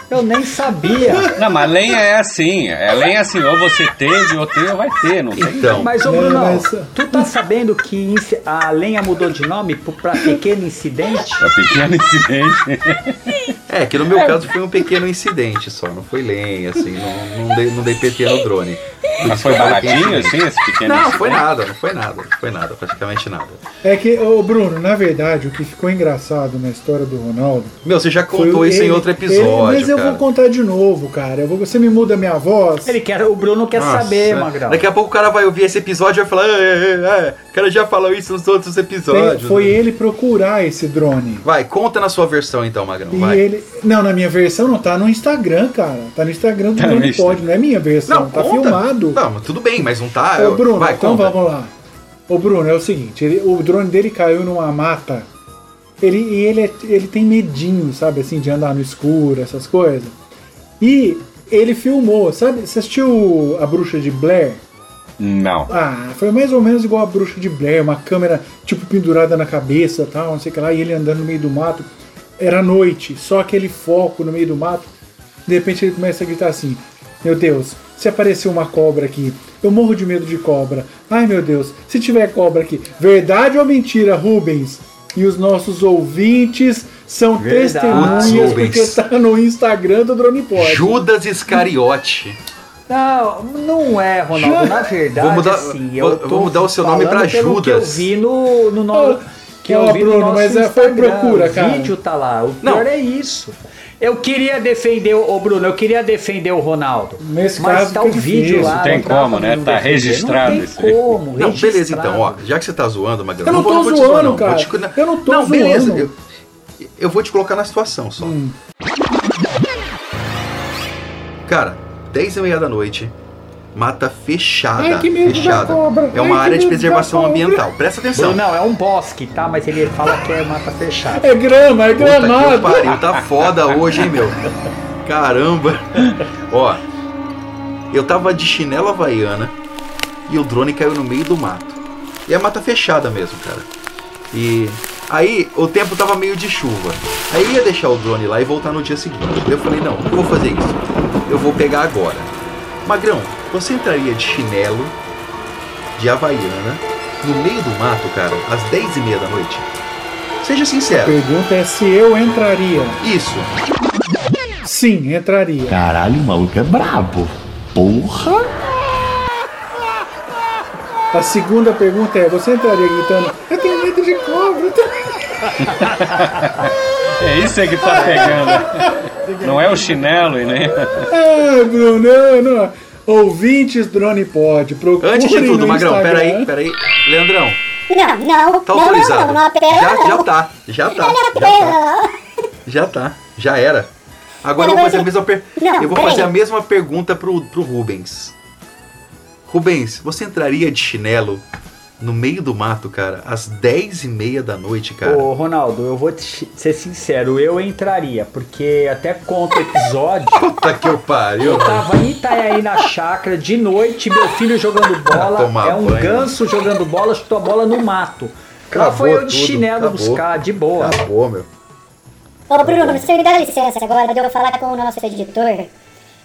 Eu nem sabia. Não, mas lenha é assim. É lenha é assim, ou você teve, ou tem, ou vai ter. Não tem Então. Mas, ô Não, Brunão, mas- tu tá sabendo que a lenha mudou de nome pro- pra pequeno incidente? É pequeno incidente. É, que no meu caso foi um pequeno incidente só, não foi lenha, assim, não, não, dei, não dei PT no drone. Mas foi baratinho, assim, esse pequeno Não, incidente? foi nada, não foi nada, não foi nada, praticamente nada. É que, ô Bruno, na verdade, o que ficou engraçado na história do Ronaldo. Meu, você já contou isso em ele- outro ele- episódio, mas eu cara. vou contar de novo, cara. Eu vou- você me muda a minha voz. Ele quer, o Bruno quer Nossa, saber, Magrão. Daqui a pouco o cara vai ouvir esse episódio e vai falar, é, é, é, o cara já falou isso nos outros Tem- episódios. foi ele procurar esse drone. Vai, conta na sua versão então, Magrão, E vai. ele. Não, na minha versão não tá no Instagram, cara. Tá no Instagram do Tá Drone. Pod, não é minha versão, tá conta. filmado. Não, mas tudo bem, mas não tá. Ô Bruno, vai, então conta. vamos lá. Ô Bruno, é o seguinte, ele- o drone dele caiu numa mata. Ele, e ele, é- ele tem medinho, sabe, assim, de andar no escuro, essas coisas. E ele filmou, sabe? Você assistiu a bruxa de Blair? Não. Ah, foi mais ou menos igual a bruxa de Blair, uma câmera tipo pendurada na cabeça tal, não sei o que lá, e ele andando no meio do mato. Era noite, só aquele foco no meio do mato. De repente ele começa a gritar assim: Meu Deus, se aparecer uma cobra aqui, eu morro de medo de cobra. Ai meu Deus, se tiver cobra aqui, verdade ou mentira, Rubens? E os nossos ouvintes são Verdade. testemunhas Rubens. porque tá no Instagram do Drone Pod. Judas Iscariote. Não, não é, Ronaldo. Na verdade, Vou mudar- assim, eu vou- tô vou mudar o seu nome pelo que eu Judas. vi no, no, no- que eu Ó, vi no Bruno, nosso mas é- foi Instagram. procura, o cara. vídeo tá lá. O Não. pior é isso. Eu queria defender, o Bruno, eu queria defender o Ronaldo. Nesse mas caso tá o vídeo lá. Não tem não como, né? não Tá defender. registrado Não isso tem aí. como. Não, beleza registrado. então, ó, já que você tá zoando, Magrão, Eu não vou- tô vou te zoar, zoando, não. Vou cara. te- Eu não tô Não, beleza. zoando. Eu, eu vou te colocar na situação só. Cara, 10 e meia da noite, Mata fechada. Ai, que medo da fechada. cobra. É uma Ai, área de preservação ambiental. Presta atenção. Não, é um bosque, tá? Mas ele fala que é mata fechada. É grama, é Puta que gramado. pariu, tá foda hoje, hein, meu? Caramba. Ó, eu tava de chinela havaiana e o drone caiu no meio do mato. E é mata fechada mesmo, cara. E aí o tempo tava meio de chuva. Aí eu ia deixar o drone lá e voltar no dia seguinte. Eu falei, não, não vou fazer isso. Eu vou pegar agora. Magrão, você entraria de chinelo, de havaiana, no meio do mato, cara, às 10 e meia da noite? Seja A sincero. pergunta é se eu entraria. Isso. Sim, entraria. Caralho, o maluco é brabo. Porra! A segunda pergunta é: você entraria gritando, eu tenho medo de cobra? eu tenho-" É isso aí que tá pegando. Não é o chinelo e nem. Ah, Bruno, não, não. Ouvintes Drone Pod, procurem Antes de tudo, Magrão, peraí, peraí. Leandrão, Não, não, tá não, autorizado. não, não, não, já, não. já tá, já tá. Já tá. Já tá, já era. Agora eu vou fazer a mesma per... Não, Eu vou peraí. fazer a mesma pergunta pro, pro Rubens. Rubens, você entraria de chinelo no meio do mato, cara, às 10 e meia da noite, cara? Ô, Ronaldo, eu vou te ser sincero, eu entraria, porque até conta o episódio. Puta que eu pariu. Eu tava em Itanhaí na chácara, de noite, meu filho jogando bola, Tomar é um banho. ganso jogando bola, chutou a bola no mato. Lá Acabou foi eu de tudo, chinelo acabou. buscar, de boa. Acabou, meu. Ô Bruno, você me dá licença agora de eu falar com o nosso editor.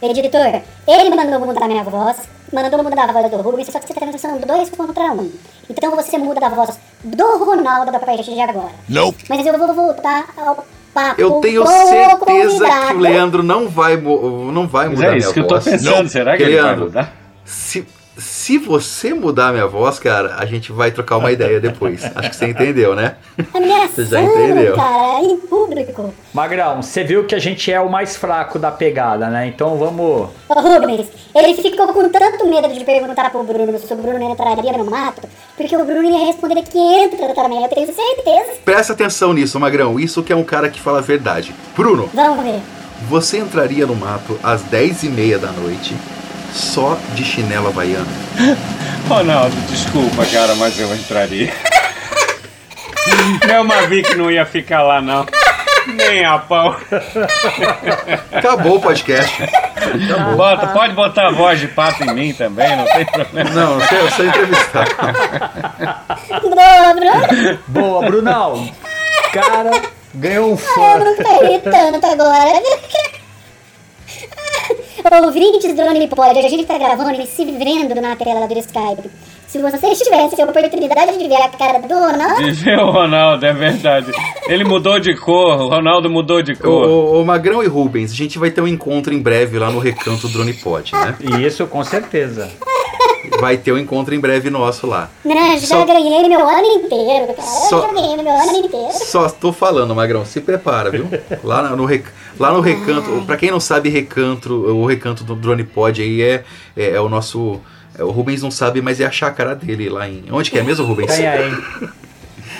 Editor, ele mandou mudar minha voz, mandou mudar a voz do Rubens, só que você tá pensando dois contra um. Então você muda a voz do Ronaldo a partir de agora. Não. Mas eu vou voltar ao papo Eu tenho certeza que o Leandro não vai, não vai Mas mudar é minha isso que eu tô voz. pensando, será que ele vai Leandro, mudar? Se, se você mudar minha voz, cara, a gente vai trocar uma ideia depois. Acho que você entendeu, né? Você já entendeu. cara, em público. Magrão, você viu que a gente é o mais fraco da pegada, né? Então vamos. Ô Rubens, ele ficou com tanto medo de perguntar pro Bruno se o Bruno entraria no mato, porque o Bruno ia responder que entra também, eu tenho certeza. Presta atenção nisso, Magrão. Isso que é um cara que fala a verdade. Bruno, Vamos ver. você entraria no mato às 10 e meia da noite só de chinelo havaiano? Ronaldo, desculpa, cara, mas eu entraria. Meu Mavic não ia ficar lá, não. Nem a pau. Acabou o podcast. Acabou. Bota, pode botar a voz de pato em mim também, não tem problema. Não, eu sei entrevistar. Boa, Bruno. Boa, Brunão. Cara, ganhou um Eu fã. não perdi tanto agora. Ouvintes do Drone Pod, a gente tá gravando e se vendo na tela do Skype. Se vocês tivessem a oportunidade de ver a cara do Ronaldo, Viveu o Ronaldo, é verdade. Ele mudou de cor, o Ronaldo mudou de cor. ô, ô, Magrão e Rubens, a gente vai ter um encontro em breve lá no Recanto Drone Pod, né? Isso, com certeza. Vai ter um encontro em breve nosso lá. né, já Só- ganhei meu ano inteiro, cara. Só- já ganhei meu ano inteiro. Só tô falando, Magrão, se prepara, viu? Lá no, rec- lá no recanto, pra quem não sabe, recanto, o recanto do Drone Pod aí é, é, é o nosso. É, o Rubens não sabe, mas é a chácara dele lá em. Onde que é mesmo, Rubens? Itanhaí.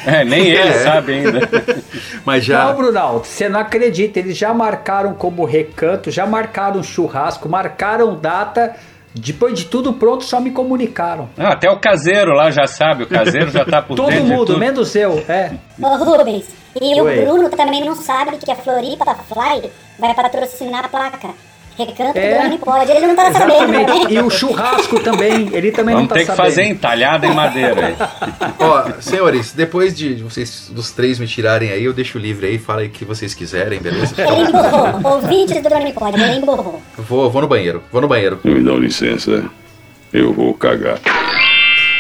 É, nem ele É. sabe ainda. Mas já. Não, Brunão, você não acredita. Eles já marcaram como recanto, já marcaram churrasco, marcaram data. Depois de tudo pronto, só me comunicaram. Não, até o caseiro lá já sabe, o caseiro já tá por Todo dentro mundo, tudo. menos eu, é. Ô Rubens, e Oi. o Bruno também não sabe que a Floripa Fly vai patrocinar a placa. Recanto É. do Drone Pod, ele não tá sabendo, né? Exatamente. E o churrasco também, ele também Vamos não tá ter que sabendo. fazer entalhada em madeira aí. Ó, senhores, depois de vocês, dos três me tirarem aí, eu deixo livre aí, fala aí o que vocês quiserem, beleza? Ele emborrou, ouvintes do Drone Pod, ele emborrou. Vou, vou no banheiro, vou no banheiro. Me dão licença, eu vou cagar.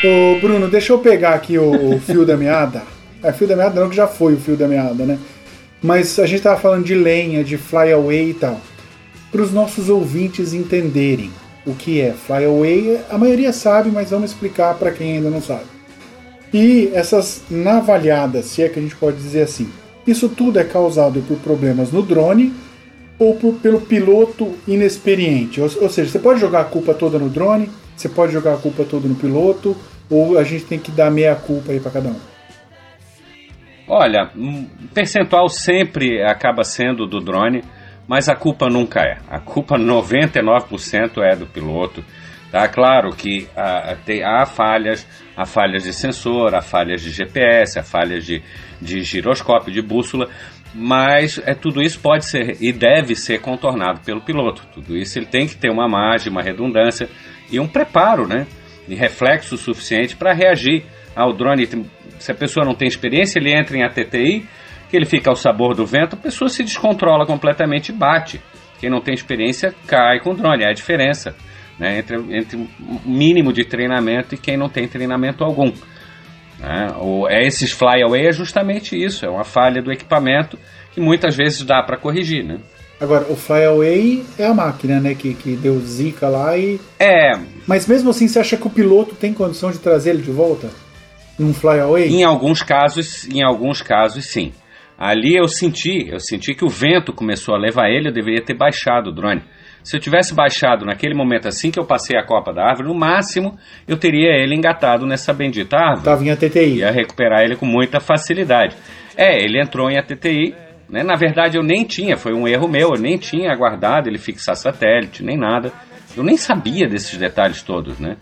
Ô Bruno, deixa eu pegar aqui o, o fio da meada. É fio da meada não, que já foi o fio da meada, né? Mas a gente tava falando de lenha, de flyaway e tal. Para os nossos ouvintes entenderem o que é flyaway, a maioria sabe, mas vamos explicar para quem ainda não sabe. E essas navalhadas, se é que a gente pode dizer assim, isso tudo é causado por problemas no drone ou por- pelo piloto inexperiente. Ou, ou seja, você pode jogar a culpa toda no drone, você pode jogar a culpa toda no piloto, ou a gente tem que dar meia culpa aí para cada um. Olha, um percentual sempre acaba sendo do drone, mas a culpa nunca é. A culpa 99% é do piloto. Tá claro que ah, tem, há falhas, há falhas de sensor, há falhas de GPS, há falhas de, de giroscópio, de bússola, mas é, tudo isso pode ser e deve ser contornado pelo piloto. Tudo isso ele tem que ter uma margem, uma redundância e um preparo, né? E reflexo suficiente para reagir ao drone. Se a pessoa não tem experiência, ele entra em ATTI, ele fica ao sabor do vento, a pessoa se descontrola completamente e bate. Quem não tem experiência cai com o drone, é a diferença né, entre, entre o mínimo de treinamento e quem não tem treinamento algum. Né? O, é, esses flyaway é justamente isso, é uma falha do equipamento que muitas vezes dá para corrigir. Né? Agora, o flyaway é a máquina, né, que, que deu zica lá e... É... Mas mesmo assim, você acha que o piloto tem condição de trazer ele de volta? Num flyaway? Em alguns casos, em alguns casos, sim. Ali eu senti, eu senti que o vento começou a levar ele, eu deveria ter baixado o drone. Se eu tivesse baixado naquele momento assim que eu passei a copa da árvore, no máximo eu teria ele engatado nessa bendita árvore. Tava em ATTI. Ia recuperar ele com muita facilidade. É, ele entrou em ATTI. Né? Na verdade, eu nem tinha, foi um erro meu, eu nem tinha aguardado ele fixar satélite, nem nada. Eu nem sabia desses detalhes todos, né?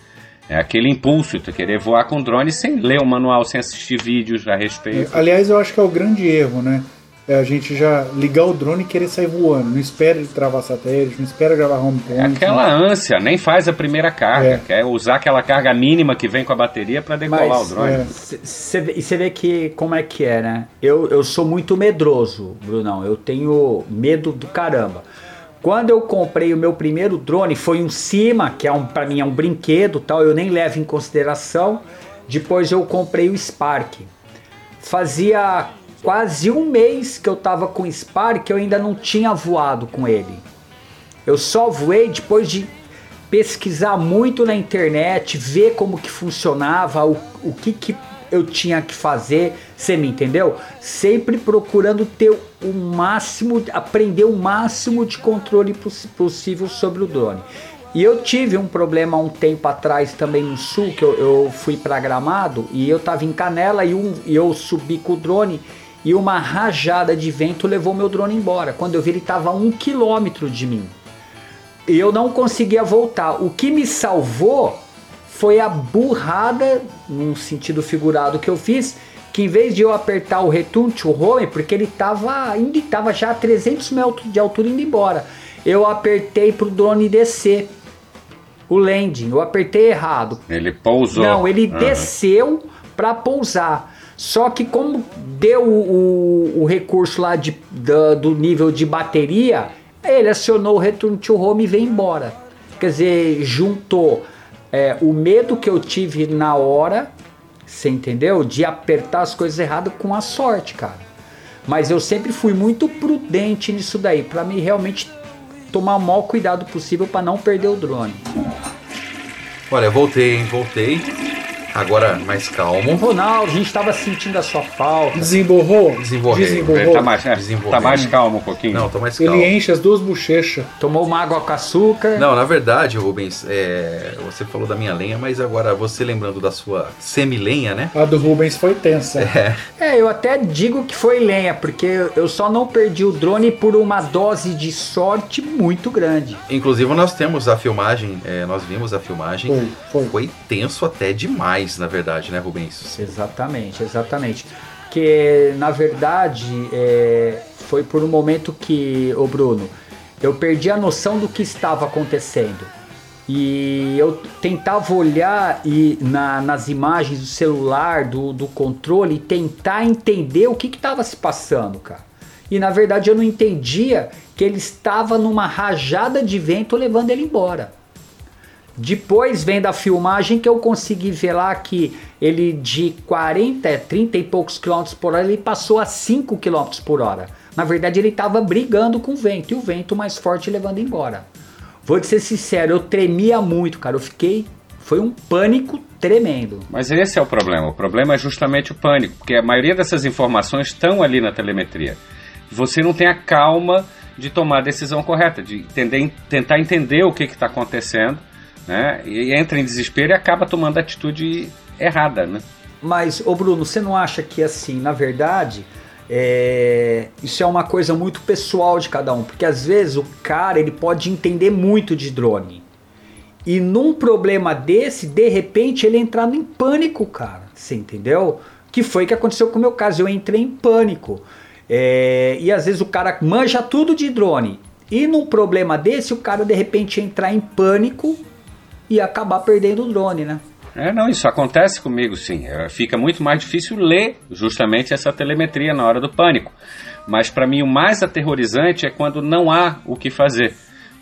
É aquele impulso de querer voar com drone sem ler o manual, sem assistir vídeos a respeito. Aliás, eu acho que é o grande erro, né? é a gente já ligar o drone e querer sair voando. Não espera ele travar satélite, não espera gravar home point. É aquela ânsia, nem faz a primeira carga. É. Quer usar aquela carga mínima que vem com a bateria para decolar Mas, o drone. É. E você vê que como é que é, né? Eu, eu sou muito medroso, Brunão. Eu tenho medo do caramba. Quando eu comprei o meu primeiro drone, foi um Cima, que é um, para mim é um brinquedo, tal. Eu nem levo em consideração. Depois eu comprei o Spark. Fazia quase um mês que eu tava com o Spark, eu ainda não tinha voado com ele. Eu só voei depois de pesquisar muito na internet, ver como que funcionava, o, o que que eu tinha que fazer, você me entendeu? Sempre procurando ter o máximo, aprender o máximo de controle possível sobre o drone. E eu tive um problema um tempo atrás também no sul, que eu, eu fui para Gramado e eu tava em Canela e, um, e eu subi com o drone e uma rajada de vento levou meu drone embora. Quando eu vi, ele estava a um quilômetro de mim. E eu não conseguia voltar. O que me salvou foi a burrada, num sentido figurado que eu fiz, que em vez de eu apertar o return to home, porque ele estava indo, estava já a 300 metros de altura indo embora, eu apertei para o drone descer. O landing, eu apertei errado. Ele pousou. Não, ele uhum. desceu para pousar. Só que como deu o, o recurso lá de, do, do, nível de bateria, ele acionou o Return to Home e veio embora. Quer dizer, juntou é, o medo que eu tive na hora, você entendeu? De apertar as coisas erradas com a sorte, cara. Mas eu sempre fui muito prudente nisso daí, para mim realmente tomar o maior cuidado possível para não perder o drone. Olha, voltei, hein? Voltei. Agora mais calmo. Ronaldo, a gente estava sentindo a sua falta. Desemborrou? Desemborrei. Desemborrou. Tá mais, é, tá mais calmo um pouquinho. Não, tô mais calmo. Ele enche as duas bochechas. Tomou uma água com açúcar. Não, na verdade, Rubens, é, você falou da minha lenha, mas agora você lembrando da sua semi-lenha, né? A do Rubens foi tensa. É. é, eu até digo que foi lenha, porque eu só não perdi o drone por uma dose de sorte muito grande. Inclusive, nós temos a filmagem, é, nós vimos a filmagem. Foi, foi. Foi tenso até demais na verdade, né, Rubens? Exatamente, exatamente. Que, na verdade, é, foi por um momento que, o Bruno, eu perdi a noção do que estava acontecendo. E eu tentava olhar e na, nas imagens do celular, do, do controle, e tentar entender o que estava se passando, cara. E na verdade eu não entendia que ele estava numa rajada de vento levando ele embora. Depois vem da filmagem que eu consegui ver lá que ele de 40, 30 e poucos quilômetros por hora, ele passou a 5 quilômetros por hora. Na verdade, ele estava brigando com o vento e o vento mais forte levando embora. Vou te ser sincero, eu tremia muito, cara. Eu fiquei. Foi um pânico tremendo. Mas esse é o problema. O problema é justamente o pânico, porque a maioria dessas informações estão ali na telemetria. Você não tem a calma de tomar a decisão correta, de entender, tentar entender o que está acontecendo né? E entra em desespero e acaba tomando a atitude errada, né? Mas, ô Bruno, você não acha que assim, na verdade, é... isso é uma coisa muito pessoal de cada um, porque às vezes o cara ele pode entender muito de drone e num problema desse, de repente ele entrar em pânico, cara. Você entendeu? Que foi que aconteceu com o meu caso. Eu entrei em pânico. É, e às vezes o cara manja tudo de drone. E num problema desse, o cara de repente entrar em pânico e acabar perdendo o drone, né? É, não, isso acontece comigo sim. É, Fica muito mais difícil ler justamente essa telemetria na hora do pânico. Mas para mim o mais aterrorizante é quando não há o que fazer.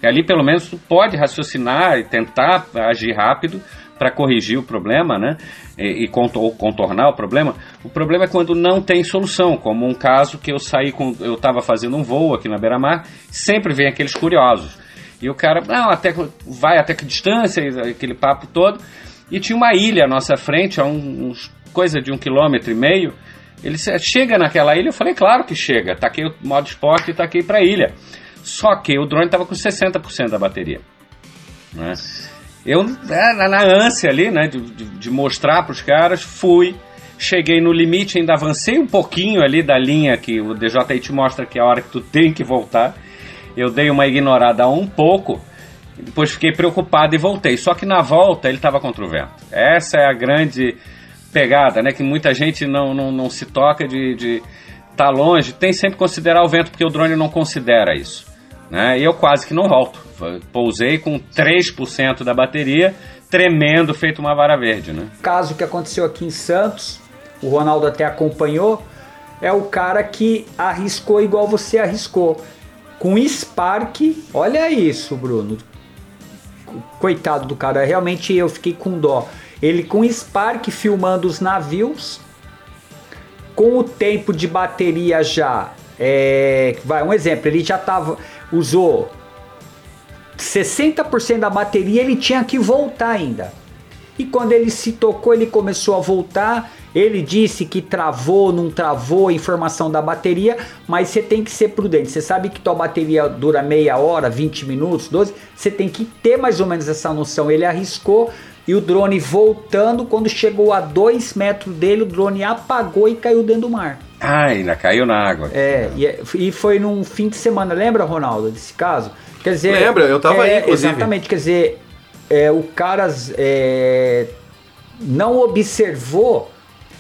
E ali pelo menos tu pode raciocinar e tentar agir rápido para corrigir o problema, né? E, e contornar o problema. O problema é quando não tem solução, como um caso que eu saí com, eu estava fazendo um voo aqui na beira-mar, sempre vem aqueles curiosos. E o cara, não, até vai até que distância, aquele papo todo. E tinha uma ilha à nossa frente, a um- uns coisa de um quilômetro e meio. Ele chega naquela ilha, eu falei, claro que chega. Taquei o modo esporte e taquei para a ilha. Só que o drone estava com 60% da bateria. né? Eu, é, na, na ânsia ali, né, de, de, de mostrar para os caras, fui, cheguei no limite, ainda avancei um pouquinho ali da linha que o DJI te mostra que é a hora que tu tem que voltar. Eu dei uma ignorada um pouco, depois fiquei preocupado e voltei. Só que na volta ele estava contra o vento. Essa é a grande pegada, né? Que muita gente não, não, não se toca de estar tá longe. Tem sempre que considerar o vento, porque o drone não considera isso. Né? E eu quase que não volto. Pousei com 3% da bateria, tremendo, feito uma vara verde. Né? caso que aconteceu aqui em Santos, o Ronaldo até acompanhou, é o cara que arriscou igual você arriscou. Com Spark, olha isso, Bruno. Coitado do cara, realmente eu fiquei com dó. Ele com Spark filmando os navios, com o tempo de bateria já. É, vai, um exemplo, ele já tava. Usou 60% da bateria, ele tinha que voltar ainda. E quando ele se tocou, ele começou a voltar. Ele disse que travou, não travou a informação da bateria, mas você tem que ser prudente. Você sabe que tua bateria dura meia hora, 20 minutos, 12. Você tem que ter mais ou menos essa noção. Ele arriscou e o drone voltando, quando chegou a 2 metros dele, o drone apagou e caiu dentro do mar. Ah, ainda caiu na água. É, e, é- e foi num fim de semana, lembra, Ronaldo, desse caso? Quer dizer, Lembra, eu tava é, aí, inclusive. Exatamente, quer dizer, é, o cara é, não observou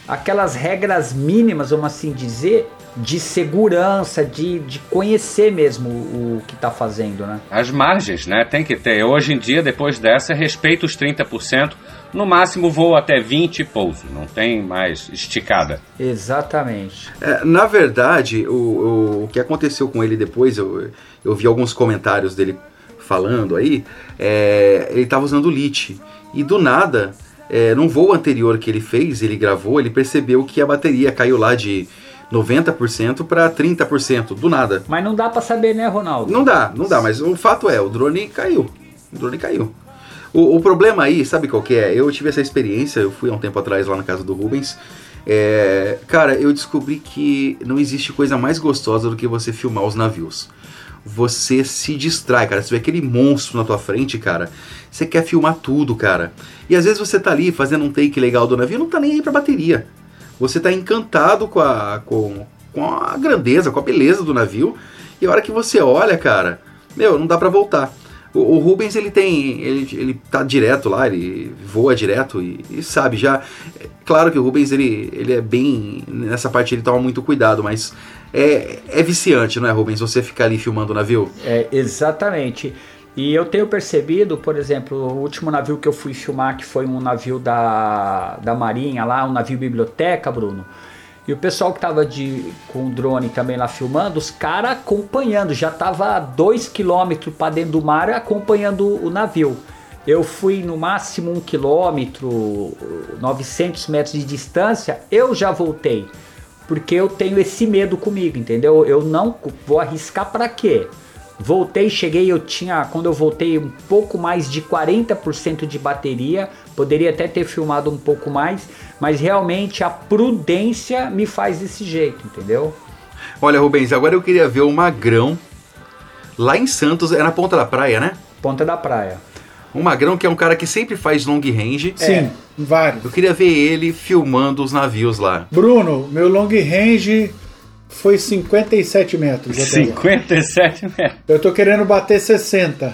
aquelas regras mínimas, vamos assim dizer, de segurança, de, de conhecer mesmo o, o que está fazendo, né? As margens, né? Tem que ter. Hoje em dia, depois dessa, respeito os 30%. No máximo, vou até 20 e pouso. Não tem mais esticada. Exatamente. É, na verdade, o, o, o que aconteceu com ele depois, eu, eu vi alguns comentários dele falando aí, é, ele estava usando lit. E do nada, é, num voo anterior que ele fez, ele gravou, ele percebeu que a bateria caiu lá de 90% para 30%, do nada. Mas não dá para saber, né, Ronaldo? Não dá, não dá, mas o fato é, o drone caiu. O drone caiu. O, o problema aí, sabe qual que é? Eu tive essa experiência, eu fui há um tempo atrás lá na casa do Rubens. É, cara, eu descobri que não existe coisa mais gostosa do que você filmar os navios. Você se distrai, cara. Você vê aquele monstro na tua frente, cara. Você quer filmar tudo, cara. E às vezes você tá ali fazendo um take legal do navio, não tá nem aí pra bateria. Você tá encantado com a, com, com a grandeza, com a beleza do navio. E a hora que você olha, cara, meu, não dá pra voltar. O, o Rubens, ele tem. Ele, ele tá direto lá, ele voa direto e, e sabe já. é Claro que o Rubens, ele, ele é bem. Nessa parte ele toma muito cuidado, mas é, é viciante, não é, Rubens? Você ficar ali filmando o navio? É, exatamente. E eu tenho percebido, por exemplo, o último navio que eu fui filmar, que foi um navio da, da Marinha lá, um navio biblioteca, Bruno. E o pessoal que tava de, com o drone também lá filmando, os caras acompanhando, já tava a 2 km para dentro do mar acompanhando o navio. Eu fui no máximo um quilômetro, 900 metros de distância, eu já voltei. Porque eu tenho esse medo comigo, entendeu? Eu não vou arriscar para quê? Voltei, cheguei, eu tinha, quando eu voltei, um pouco mais de 40% de bateria. Poderia até ter filmado um pouco mais, mas realmente a prudência me faz desse jeito, entendeu? Olha, Rubens, agora eu queria ver o Magrão lá em Santos, é na ponta da praia, né? Ponta da praia. O Magrão, que é um cara que sempre faz long range. Sim, vários. Eu queria ver ele filmando os navios lá. Bruno, meu long range foi 57 metros. até agora. 57 metros. Eu tô querendo bater 60.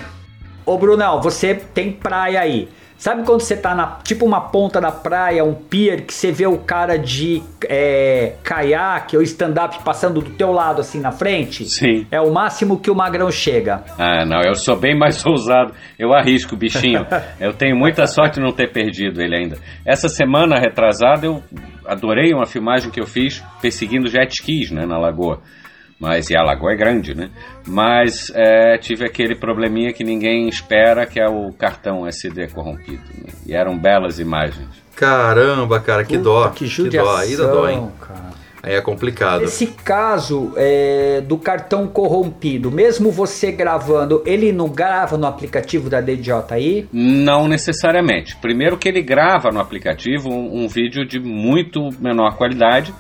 Ô Brunão, você tem praia aí. Sabe quando você tá na tipo uma ponta da praia, um pier, que você vê o cara de é, caiaque ou stand-up passando do teu lado assim na frente? Sim. É o máximo que o magrão chega. Ah, não, eu sou bem mais ousado. Eu arrisco o bichinho. eu tenho muita sorte de não ter perdido ele ainda. Essa semana retrasada eu adorei uma filmagem que eu fiz perseguindo jet skis, né, na lagoa. Mas, e a lagoa é grande, né? Mas é, tive aquele probleminha que ninguém espera, que é o cartão SD corrompido. né? E eram belas imagens. Caramba, cara, que dó. que dó. Aí dá dó, hein? judiação, cara. Aí é complicado. Esse caso é, do cartão corrompido, mesmo você gravando, ele não grava no aplicativo da DJI? Não necessariamente. Primeiro que ele grava no aplicativo um, um vídeo de muito menor qualidade,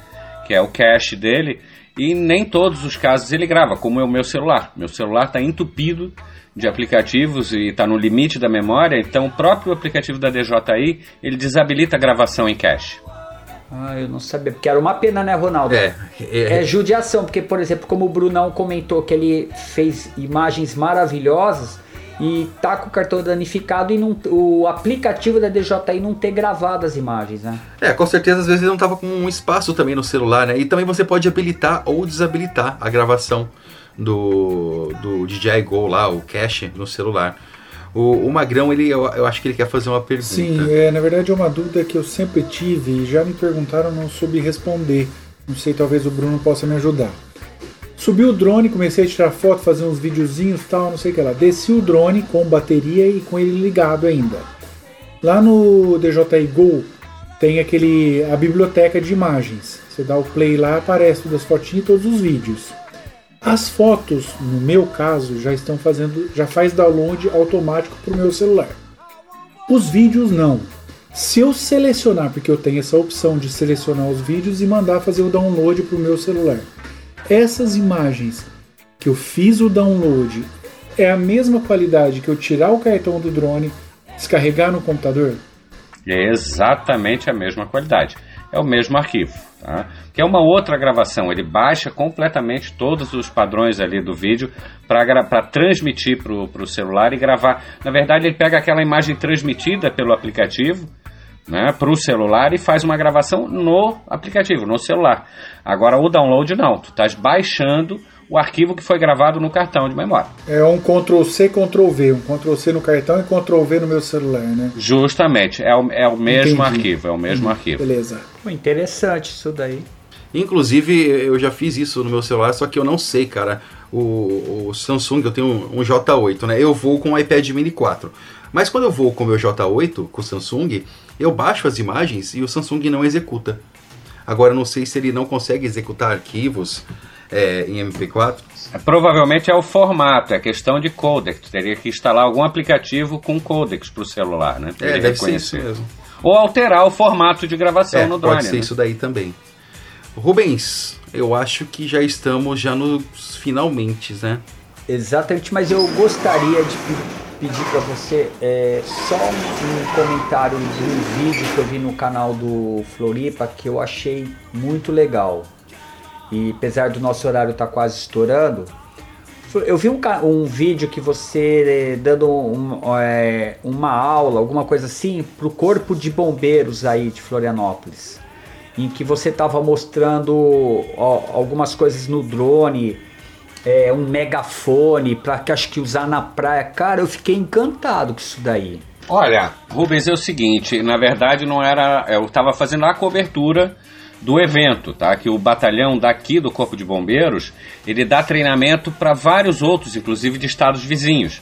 que é o cache dele, e nem todos os casos ele grava, como é o meu celular. Meu celular está entupido de aplicativos e está no limite da memória, então o próprio aplicativo da DJI ele desabilita a gravação em cache. Ah, eu não sabia, porque era uma pena, né, Ronaldo? É, É judiação, porque, por exemplo, como o Brunão comentou que ele fez imagens maravilhosas e tá com o cartão danificado e não, o aplicativo da DJI não ter gravado as imagens, né? É, com certeza às vezes ele não tava com um espaço também no celular, né? E também você pode habilitar ou desabilitar a gravação do, do DJI Go lá, o cache no celular. O, o Magrão, ele, eu, eu acho que ele quer fazer uma pergunta. Sim, é, na verdade é uma dúvida que eu sempre tive e já me perguntaram, não soube responder. Não sei, talvez o Bruno possa me ajudar. Subi o drone, comecei a tirar foto, fazer uns videozinhos tal, não sei o que lá. Desci o drone com bateria e com ele ligado ainda. Lá no DJI Go tem aquele a biblioteca de imagens. Você dá o play lá, aparece todas as fotinhas e todos os vídeos. As fotos, no meu caso, já estão fazendo, já faz download automático para o meu celular. Os vídeos não. Se eu selecionar, porque eu tenho essa opção de selecionar os vídeos e mandar fazer o download para o meu celular, essas imagens que eu fiz o download é a mesma qualidade que eu tirar o cartão do drone, descarregar no computador? É exatamente a mesma qualidade. É o mesmo arquivo. Tá? Que é uma outra gravação. Ele baixa completamente todos os padrões ali do vídeo para transmitir para o celular e gravar. Na verdade, ele pega aquela imagem transmitida pelo aplicativo né, para o celular e faz uma gravação no aplicativo, no celular. Agora o download não, tu estás baixando o arquivo que foi gravado no cartão de memória. É um Ctrl C, Ctrl V, um Ctrl C no cartão e Ctrl V no meu celular, né? Justamente, é o, é o mesmo Entendi. arquivo, é o mesmo Hum, arquivo. Beleza. Pô, interessante isso daí. Inclusive, eu já fiz isso no meu celular, só que eu não sei, cara. O, o Samsung, eu tenho um, um J8, né? Eu vou com o iPad Mini 4. Mas quando eu vou com o meu J8, com o Samsung, eu baixo as imagens e o Samsung não executa. Agora, eu não sei se ele não consegue executar arquivos é, em MP4. Provavelmente é o formato, é questão de codec. Tu teria que instalar algum aplicativo com codecs para o celular, né? pra É, ele deve ser isso mesmo. Ou alterar o formato de gravação É, no drone. pode ser né? isso daí também. Rubens, eu acho que já estamos já nos finalmente, né? Exatamente, mas eu gostaria de pedir para você é, só um, comentário de um vídeo que eu vi no canal do Floripa que eu achei muito legal. E apesar do nosso horário estar quase estourando, eu vi um, um vídeo que você é, dando um- é, uma aula, alguma coisa assim, pro corpo de bombeiros aí de Florianópolis, em que você estava mostrando ó, algumas coisas no drone, é, um megafone para que acho que usar na praia. Cara, eu fiquei encantado com isso daí. Olha, Rubens, é o seguinte, na verdade não era. Eu estava fazendo a cobertura do evento, tá? Que o batalhão daqui do Corpo de Bombeiros ele dá treinamento para vários outros, inclusive de estados vizinhos.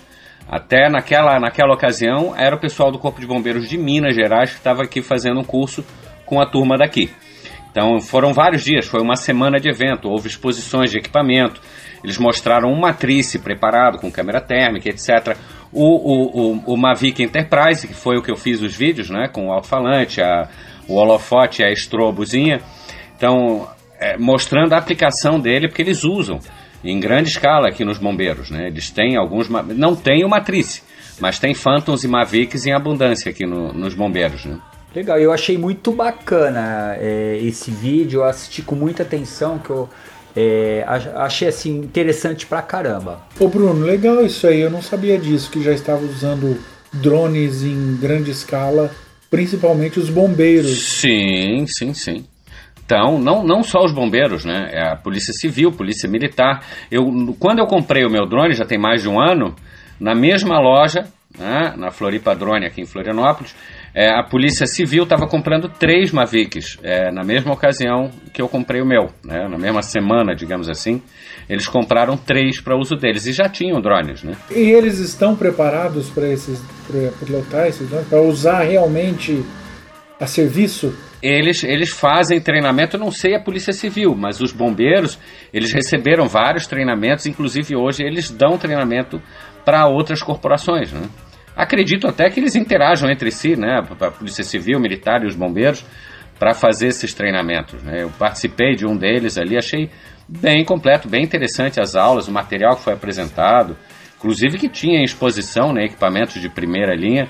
Até naquela, naquela ocasião era o pessoal do Corpo de Bombeiros de Minas Gerais que estava aqui fazendo um curso com a turma daqui. Então foram vários dias, foi uma semana de evento, houve exposições de equipamento, eles mostraram um matrice preparado com câmera térmica, etc. O, o, o, o Mavic Enterprise, que foi o que eu fiz os vídeos, né, com o alto-falante, o holofote, a estrobozinha. Então, é, mostrando a aplicação dele, porque eles usam em grande escala aqui nos bombeiros. Né? Eles têm alguns. Não tem o matrice, mas tem Phantoms e Mavics em abundância aqui no- nos bombeiros. Né? Legal, eu achei muito bacana é, esse vídeo, eu assisti com muita atenção, que eu É, ach- achei assim interessante pra caramba. Ô Bruno, legal isso aí. Eu não sabia disso, que já estava usando drones em grande escala, principalmente os bombeiros. Sim, sim, sim. Então, não, não só os bombeiros, né? É a polícia civil, polícia militar. Eu, quando eu comprei o meu drone, já tem mais de um ano, na mesma loja, né, na Floripa Drone, aqui em Florianópolis, é, a polícia civil estava comprando três Mavics, é, na mesma ocasião que eu comprei o meu, né, na mesma semana, digamos assim. Eles compraram três para uso deles e já tinham drones, né? E eles estão preparados para esses pra pilotar esses drones, para usar realmente a serviço? Eles, eles fazem treinamento, não sei a Polícia Civil, mas os bombeiros, eles receberam vários treinamentos, inclusive hoje eles dão treinamento para outras corporações, né? Acredito até que eles interajam entre si, né? A Polícia Civil, Militar e os bombeiros, para fazer esses treinamentos. Né? Eu participei de um deles ali, achei bem completo, bem interessante as aulas, o material que foi apresentado, inclusive que tinha em exposição né, equipamentos de primeira linha,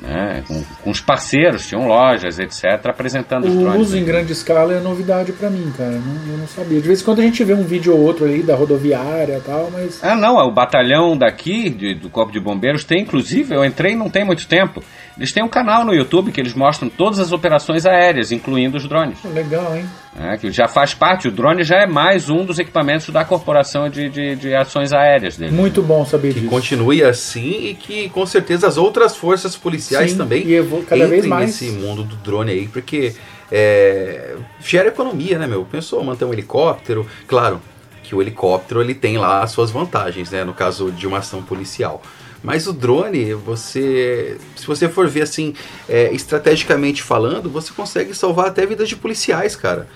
né, com, com os parceiros, tinham lojas, etc., apresentando os O drones. uso em grande escala é novidade para mim, cara. Não- eu não sabia. De vez em quando a gente vê um vídeo ou outro aí da rodoviária e tal, mas. Ah, não, o batalhão daqui, de- do Corpo de Bombeiros, tem, inclusive, eu entrei não tem muito tempo. Eles têm um canal no YouTube que eles mostram todas as operações aéreas, incluindo os drones. Legal, hein? Né, que já faz parte, o drone já é mais um dos equipamentos da Corporação de, de, de Ações Aéreas dele. Muito bom saber Que disso. continue assim e que com certeza as outras forças policiais Sim, também e entrem vez mais. nesse mundo do drone aí, porque é, gera economia, né, meu? Pensou manter um helicóptero, claro que o helicóptero ele tem lá as suas vantagens, né, no caso de uma ação policial. Mas o drone, você, se você for ver assim, é, estrategicamente falando, você consegue salvar até vidas de policiais, cara.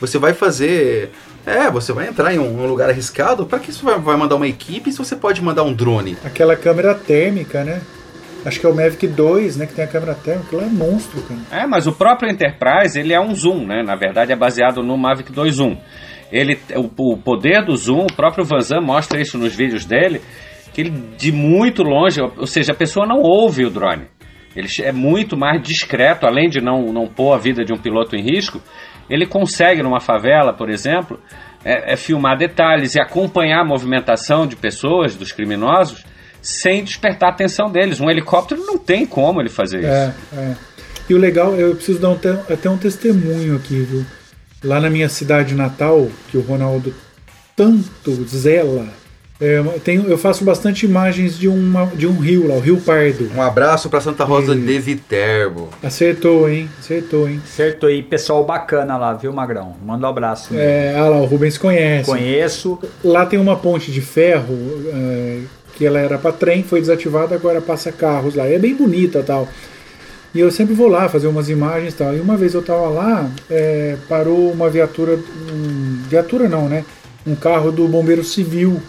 Você vai fazer. É, você vai entrar em um, um lugar arriscado. Pra que você vai, mandar uma equipe se você pode mandar um drone? Aquela câmera térmica, né? Acho que é o Mavic 2, né? Que tem a câmera térmica. Aquilo é monstro, cara. É, mas o próprio Enterprise, ele é um zoom, né? Na verdade é baseado no Mavic 2 Zoom. Ele, o, o poder do zoom, o próprio Vanzan mostra isso nos vídeos dele, ele de muito longe, ou seja, a pessoa não ouve o drone. Ele é muito mais discreto, além de não, não pôr a vida de um piloto em risco, ele consegue numa favela, por exemplo, é, é filmar detalhes e acompanhar a movimentação de pessoas, dos criminosos, sem despertar a atenção deles. Um helicóptero não tem como ele fazer isso. É, é. E o legal, eu preciso dar um te- até um testemunho aqui, viu? Lá na minha cidade natal, que o Ronaldo tanto zela, é, eu tenho, eu faço bastante imagens de, uma, de um rio lá, o Rio Pardo. Um abraço pra Santa Rosa de Viterbo. Acertou, hein? Acertou, hein? Acertou aí, pessoal bacana lá, viu, Magrão? Manda um abraço. É, ah lá, o Rubens conhece. Conheço. Lá tem uma ponte de ferro é, que ela era para trem, foi desativada, agora passa carros lá. É bem bonita tal. E eu sempre vou lá fazer umas imagens e tal. E uma vez eu tava lá, é, parou uma viatura, um, viatura não, né? Um carro do bombeiro civil.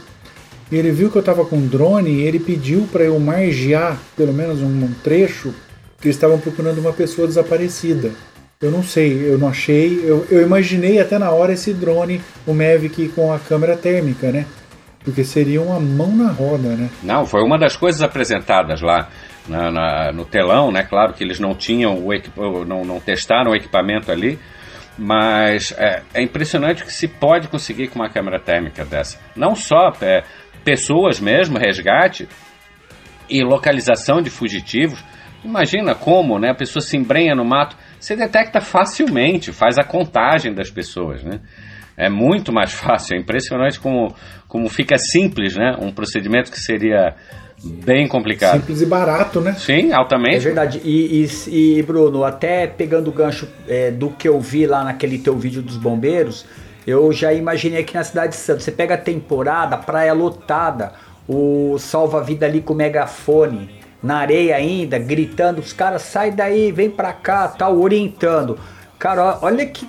Ele viu que eu tava com drone e ele pediu para eu margear pelo menos um, trecho que eles estavam procurando uma pessoa desaparecida. Eu não sei, eu não achei. Eu, eu imaginei até na hora esse drone, o Mavic com a câmera térmica, né? Porque seria uma mão na roda, né? Não, foi uma das coisas apresentadas lá na- na- no telão, né? Claro que eles não tinham o não, não testaram o equipamento ali, mas é, é impressionante o que se pode conseguir com uma câmera térmica dessa. Não só é, pessoas mesmo, resgate e localização de fugitivos. Imagina como, né? A pessoa se embrenha no mato, você detecta facilmente, faz a contagem das pessoas, né? É muito mais fácil, é impressionante como, como fica simples, né? Um procedimento que seria bem complicado. Simples e barato, né? Sim, altamente. É verdade. E, e- e, Bruno, até pegando o gancho é, do que eu vi lá naquele teu vídeo dos bombeiros, eu já imaginei aqui na cidade de Santos. Você pega a temporada, praia lotada, o salva-vida ali com o megafone, na areia ainda, gritando, os caras, sai daí, vem pra cá, tal, orientando. Cara, olha que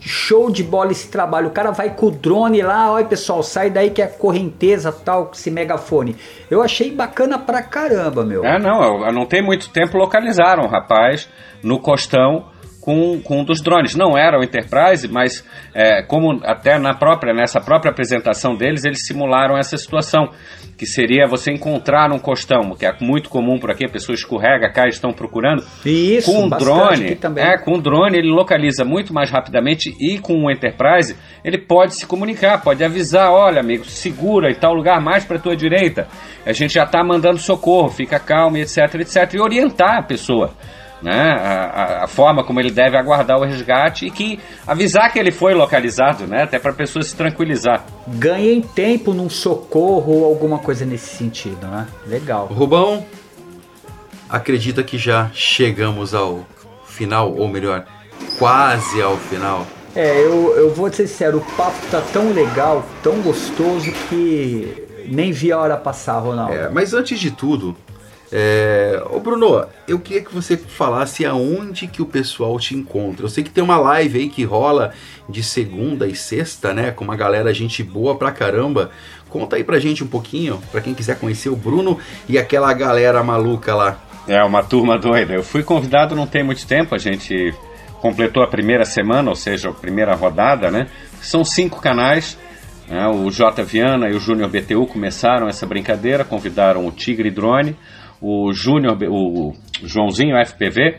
show de bola esse trabalho. O cara vai com o drone lá, olha pessoal, sai daí que é correnteza tal, com esse megafone. Eu achei bacana pra caramba, meu. É, não, eu não tem muito tempo localizaram rapaz no costão com com, um dos drones. Não era o Enterprise, mas é, como até na própria, nessa própria apresentação deles, eles simularam essa situação, que seria você encontrar um costão, que é muito comum por aqui, a pessoa escorrega, cai, estão procurando. Isso, com um drone, é, com o drone ele localiza muito mais rapidamente e com o Enterprise ele pode se comunicar, pode avisar, olha amigo, segura em tal lugar mais para tua direita. A gente já está mandando socorro, fica calmo, etc, etc, e orientar a pessoa. Né, a, a- a forma como ele deve aguardar o resgate e que avisar que ele foi localizado, né, até para a pessoa se tranquilizar. Ganhem tempo num socorro ou alguma coisa nesse sentido, né? Legal. Rubão, acredita que já chegamos ao final, ou melhor, quase ao final. É, eu, eu vou ser sincero, o papo tá tão legal, tão gostoso que nem vi a hora passar, Ronaldo. É, mas antes de tudo, é... Ô Bruno, eu queria que você falasse aonde que o pessoal te encontra. Eu sei que tem uma live aí que rola de segunda e sexta, né? Com uma galera gente boa pra caramba. Conta aí pra gente um pouquinho, pra quem quiser conhecer o Bruno e aquela galera maluca lá. É uma turma doida. Eu fui convidado não tem muito tempo, a gente completou a primeira semana, ou seja, a primeira rodada, né? São cinco canais. né? O J Viana e o Júnior BTU começaram essa brincadeira, convidaram o Tigre Drone, o Júnior, o Joãozinho FPV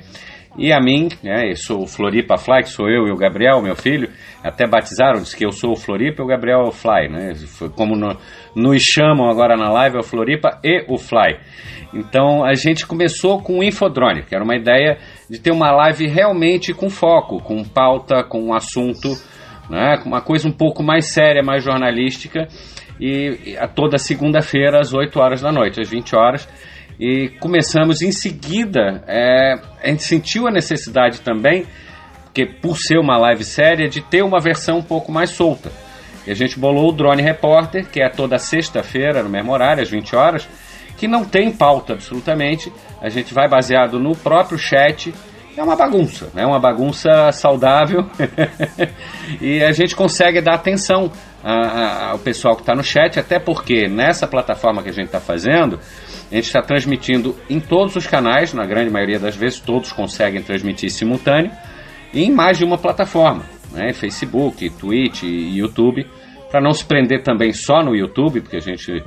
e a mim, né? Sou o Floripa Fly, que sou eu e o Gabriel, meu filho. Até batizaram, diz que eu sou o Floripa e o Gabriel é o Fly, né? Como no- nos chamam agora na live, é o Floripa e o Fly. Então a gente começou com o Infodrone, que era uma ideia de ter uma live realmente com foco, com pauta, com um assunto, né, uma coisa um pouco mais séria, mais jornalística, e, e a toda segunda-feira às 8 horas da noite, às 20 horas. E começamos em seguida, é, a gente sentiu a necessidade também, porque por ser uma live séria, de ter uma versão um pouco mais solta. E a gente bolou o Drone Repórter, que é toda sexta-feira, no mesmo horário, às 20 horas, que não tem pauta absolutamente. A gente vai baseado no próprio chat. É uma bagunça, é né? uma bagunça saudável. e a gente consegue dar atenção a- a- ao pessoal que está no chat, até porque nessa plataforma que a gente está fazendo, a gente está transmitindo em todos os canais, na grande maioria das vezes todos conseguem transmitir simultâneo, em mais de uma plataforma, né? Facebook, Twitch e YouTube, para não se prender também só no YouTube, porque a gente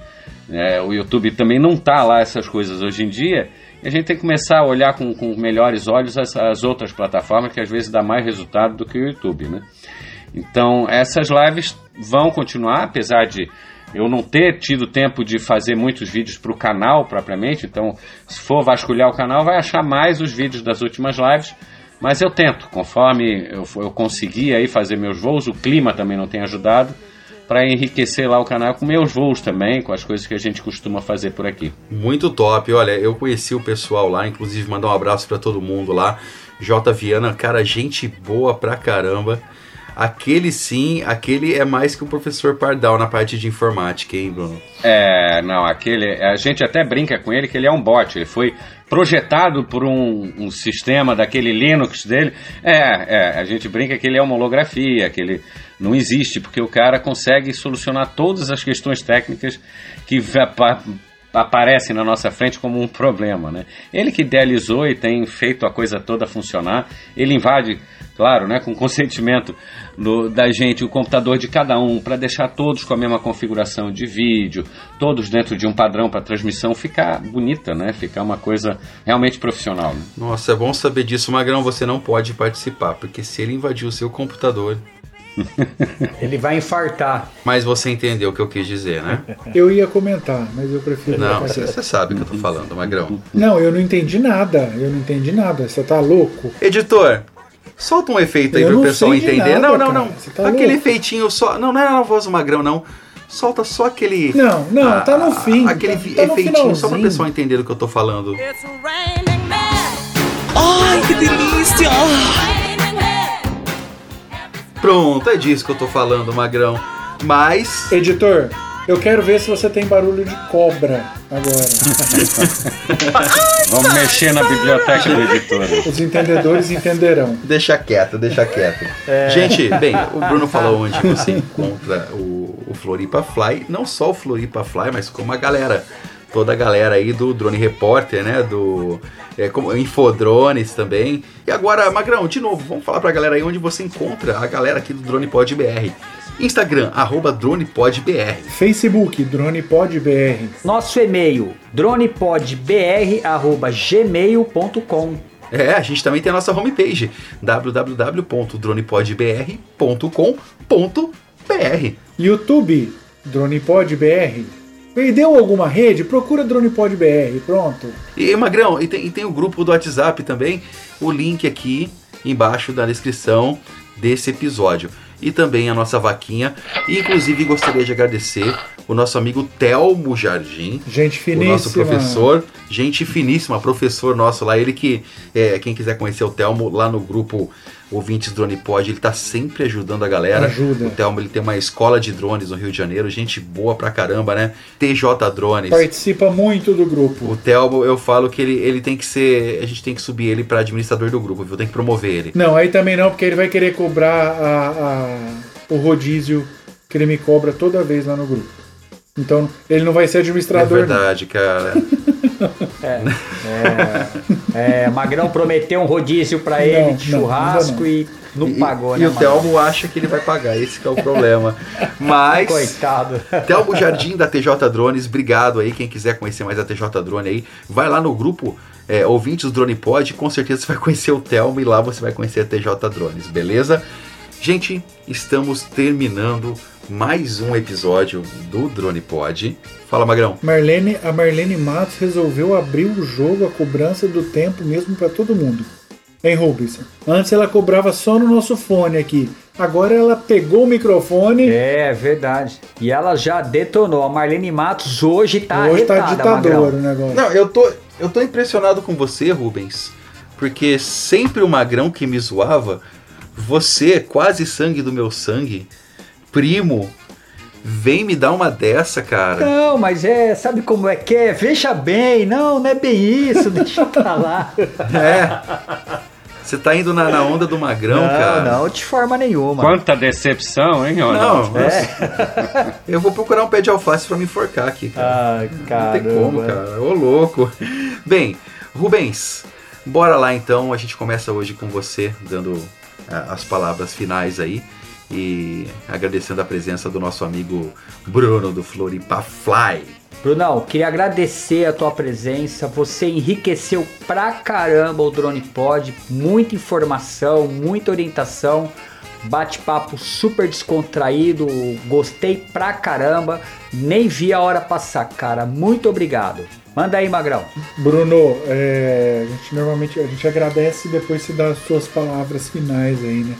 é, o YouTube também não tá lá essas coisas hoje em dia, e a gente tem que começar a olhar com, com melhores olhos as, as outras plataformas que às vezes dá mais resultado do que o YouTube, né? Então essas lives vão continuar, apesar de eu não ter tido tempo de fazer muitos vídeos para o canal propriamente, então se for vasculhar o canal vai achar mais os vídeos das últimas lives, mas eu tento, conforme eu, eu conseguir aí fazer meus voos, o clima também não tem ajudado, para enriquecer lá o canal com meus voos também, com as coisas que a gente costuma fazer por aqui. Muito top. Olha, eu conheci o pessoal lá, inclusive mandar um abraço pra todo mundo lá. J Viana, cara, gente boa pra caramba. Aquele sim, aquele é mais que o professor Pardal na parte de informática, hein, Bruno? É, não, aquele. A gente até brinca com ele que ele é um bot. Ele foi projetado por um, um sistema daquele Linux dele. É, é, a gente brinca que ele é uma holografia, que ele não existe, porque o cara consegue solucionar todas as questões técnicas que aparecem na nossa frente como um problema, né? Ele que idealizou e tem feito a coisa toda funcionar. Ele invade, claro, né, com consentimento do- da gente, o computador de cada um, para deixar todos com a mesma configuração de vídeo, todos dentro de um padrão para transmissão ficar bonita, né? Ficar uma coisa realmente profissional. Né? Nossa, é bom saber disso, Magrão. Você não pode participar, porque se ele invadir o seu computador. Ele vai infartar. Mas você entendeu o que eu quis dizer, né? Eu ia comentar, mas eu prefiro. Não, você sabe o que eu tô falando, Magrão. Não, eu não entendi nada. Eu não entendi nada. Você tá louco? Editor, solta um efeito aí Eu pro não pessoal entender. nada, não, não, não. Tá aquele louco. efeitinho só. Não, não é a voz do Magrão, não. Solta só aquele. Não, não, tá no fim. Aquele tá- vi- tá efeitinho só pro pessoal entender o que eu tô falando. Ai, que delícia! Pronto, é disso que eu tô falando, Magrão. Mas. Editor, eu quero ver se você tem barulho de cobra agora. Vamos mexer na biblioteca do editor. Os entendedores entenderão. Deixa quieto, deixa quieto. É. Gente, bem, o Bruno falou onde você encontra o, o Floripa Fly. Não só o Floripa Fly, mas como a galera toda a galera aí do Drone Repórter, né? Do é, como, Infodrones também. E agora, Magrão, de novo, vamos falar pra galera aí onde você encontra a galera aqui do Drone Pod BR. Instagram, arroba DronePodBR. Facebook, DronePodBR. Nosso e-mail, dronepodbr.gmail.com. É, a gente também tem a nossa homepage, www.dronepodbr.com.br. YouTube, DronePodBR. Perdeu alguma rede? Procura DronePodBR, pronto. E Magrão, e tem, e tem o grupo do WhatsApp também, o link aqui embaixo da descrição desse episódio. E também a nossa vaquinha. E, inclusive gostaria de agradecer o nosso amigo Telmo Jardim. Gente O finíssima. nosso professor, gente finíssima, professor nosso lá. Ele que, é, quem quiser conhecer o Telmo lá no grupo Ouvintes Drone Pod, ele tá sempre ajudando a galera. Ajuda. O Telmo ele tem uma escola de drones no Rio de Janeiro, gente boa pra caramba, né? TJ Drones. Participa muito do grupo. O Telmo, eu falo que ele, ele tem que ser. A gente tem que subir ele pra administrador do grupo, viu? Tem que promover ele. Não, aí também não, porque ele vai querer cobrar a- a- o rodízio que ele me cobra toda vez lá no grupo. Então, ele não vai ser É administrador, não. verdade, cara. É, é, é, Magrão prometeu um rodízio pra ele Não, de não, churrasco não. e não pagou, e né, o Magrão? Telmo acha que ele vai pagar, esse que é o problema. Mas. Coitado. Telmo Jardim da TJ Drones, obrigado aí. Quem quiser conhecer mais a TJ Drone aí, vai lá no grupo é, Ouvintes Drone Pod, com certeza você vai conhecer o Telmo e lá você vai conhecer a TJ Drones, beleza? Gente, estamos terminando mais um episódio do Drone Pod. Fala, Magrão. Marlene, a Marlene Matos resolveu abrir o jogo, a cobrança do tempo mesmo pra todo mundo. Hein, Rubens? Antes ela cobrava só no nosso fone aqui. Agora ela pegou o microfone. É verdade. E ela já detonou. A Marlene Matos hoje tá Hoje tá arretada, ditador Magrão. o negócio. Não, eu tô, eu tô impressionado com você, Rubens, porque sempre o Magrão que me zoava, você, quase sangue do meu sangue, primo, vem me dar uma dessa, cara. Não, mas é, sabe como é que é? Veja bem, não, não é bem isso, deixa pra lá. É. Você tá indo na, na onda do Magrão, não, cara. não, de forma nenhuma. Quanta decepção, hein, Não, Ronaldo? É. eu vou procurar um pé de alface pra me enforcar aqui, cara. Ai, Não tem como, cara. Ô, louco. Bem, Rubens, bora lá então. A gente começa hoje com você, dando ah, as palavras finais aí. E agradecendo a presença do nosso amigo Bruno do Floripa Fly. Brunão, queria agradecer a tua presença. Você enriqueceu pra caramba o Drone Pod. Muita informação, muita orientação. Bate-papo super descontraído. Gostei pra caramba. Nem vi a hora passar, cara. Muito obrigado. Manda aí, Magrão. Bruno, é, a gente normalmente a gente agradece e depois se dá as suas palavras finais aí, né?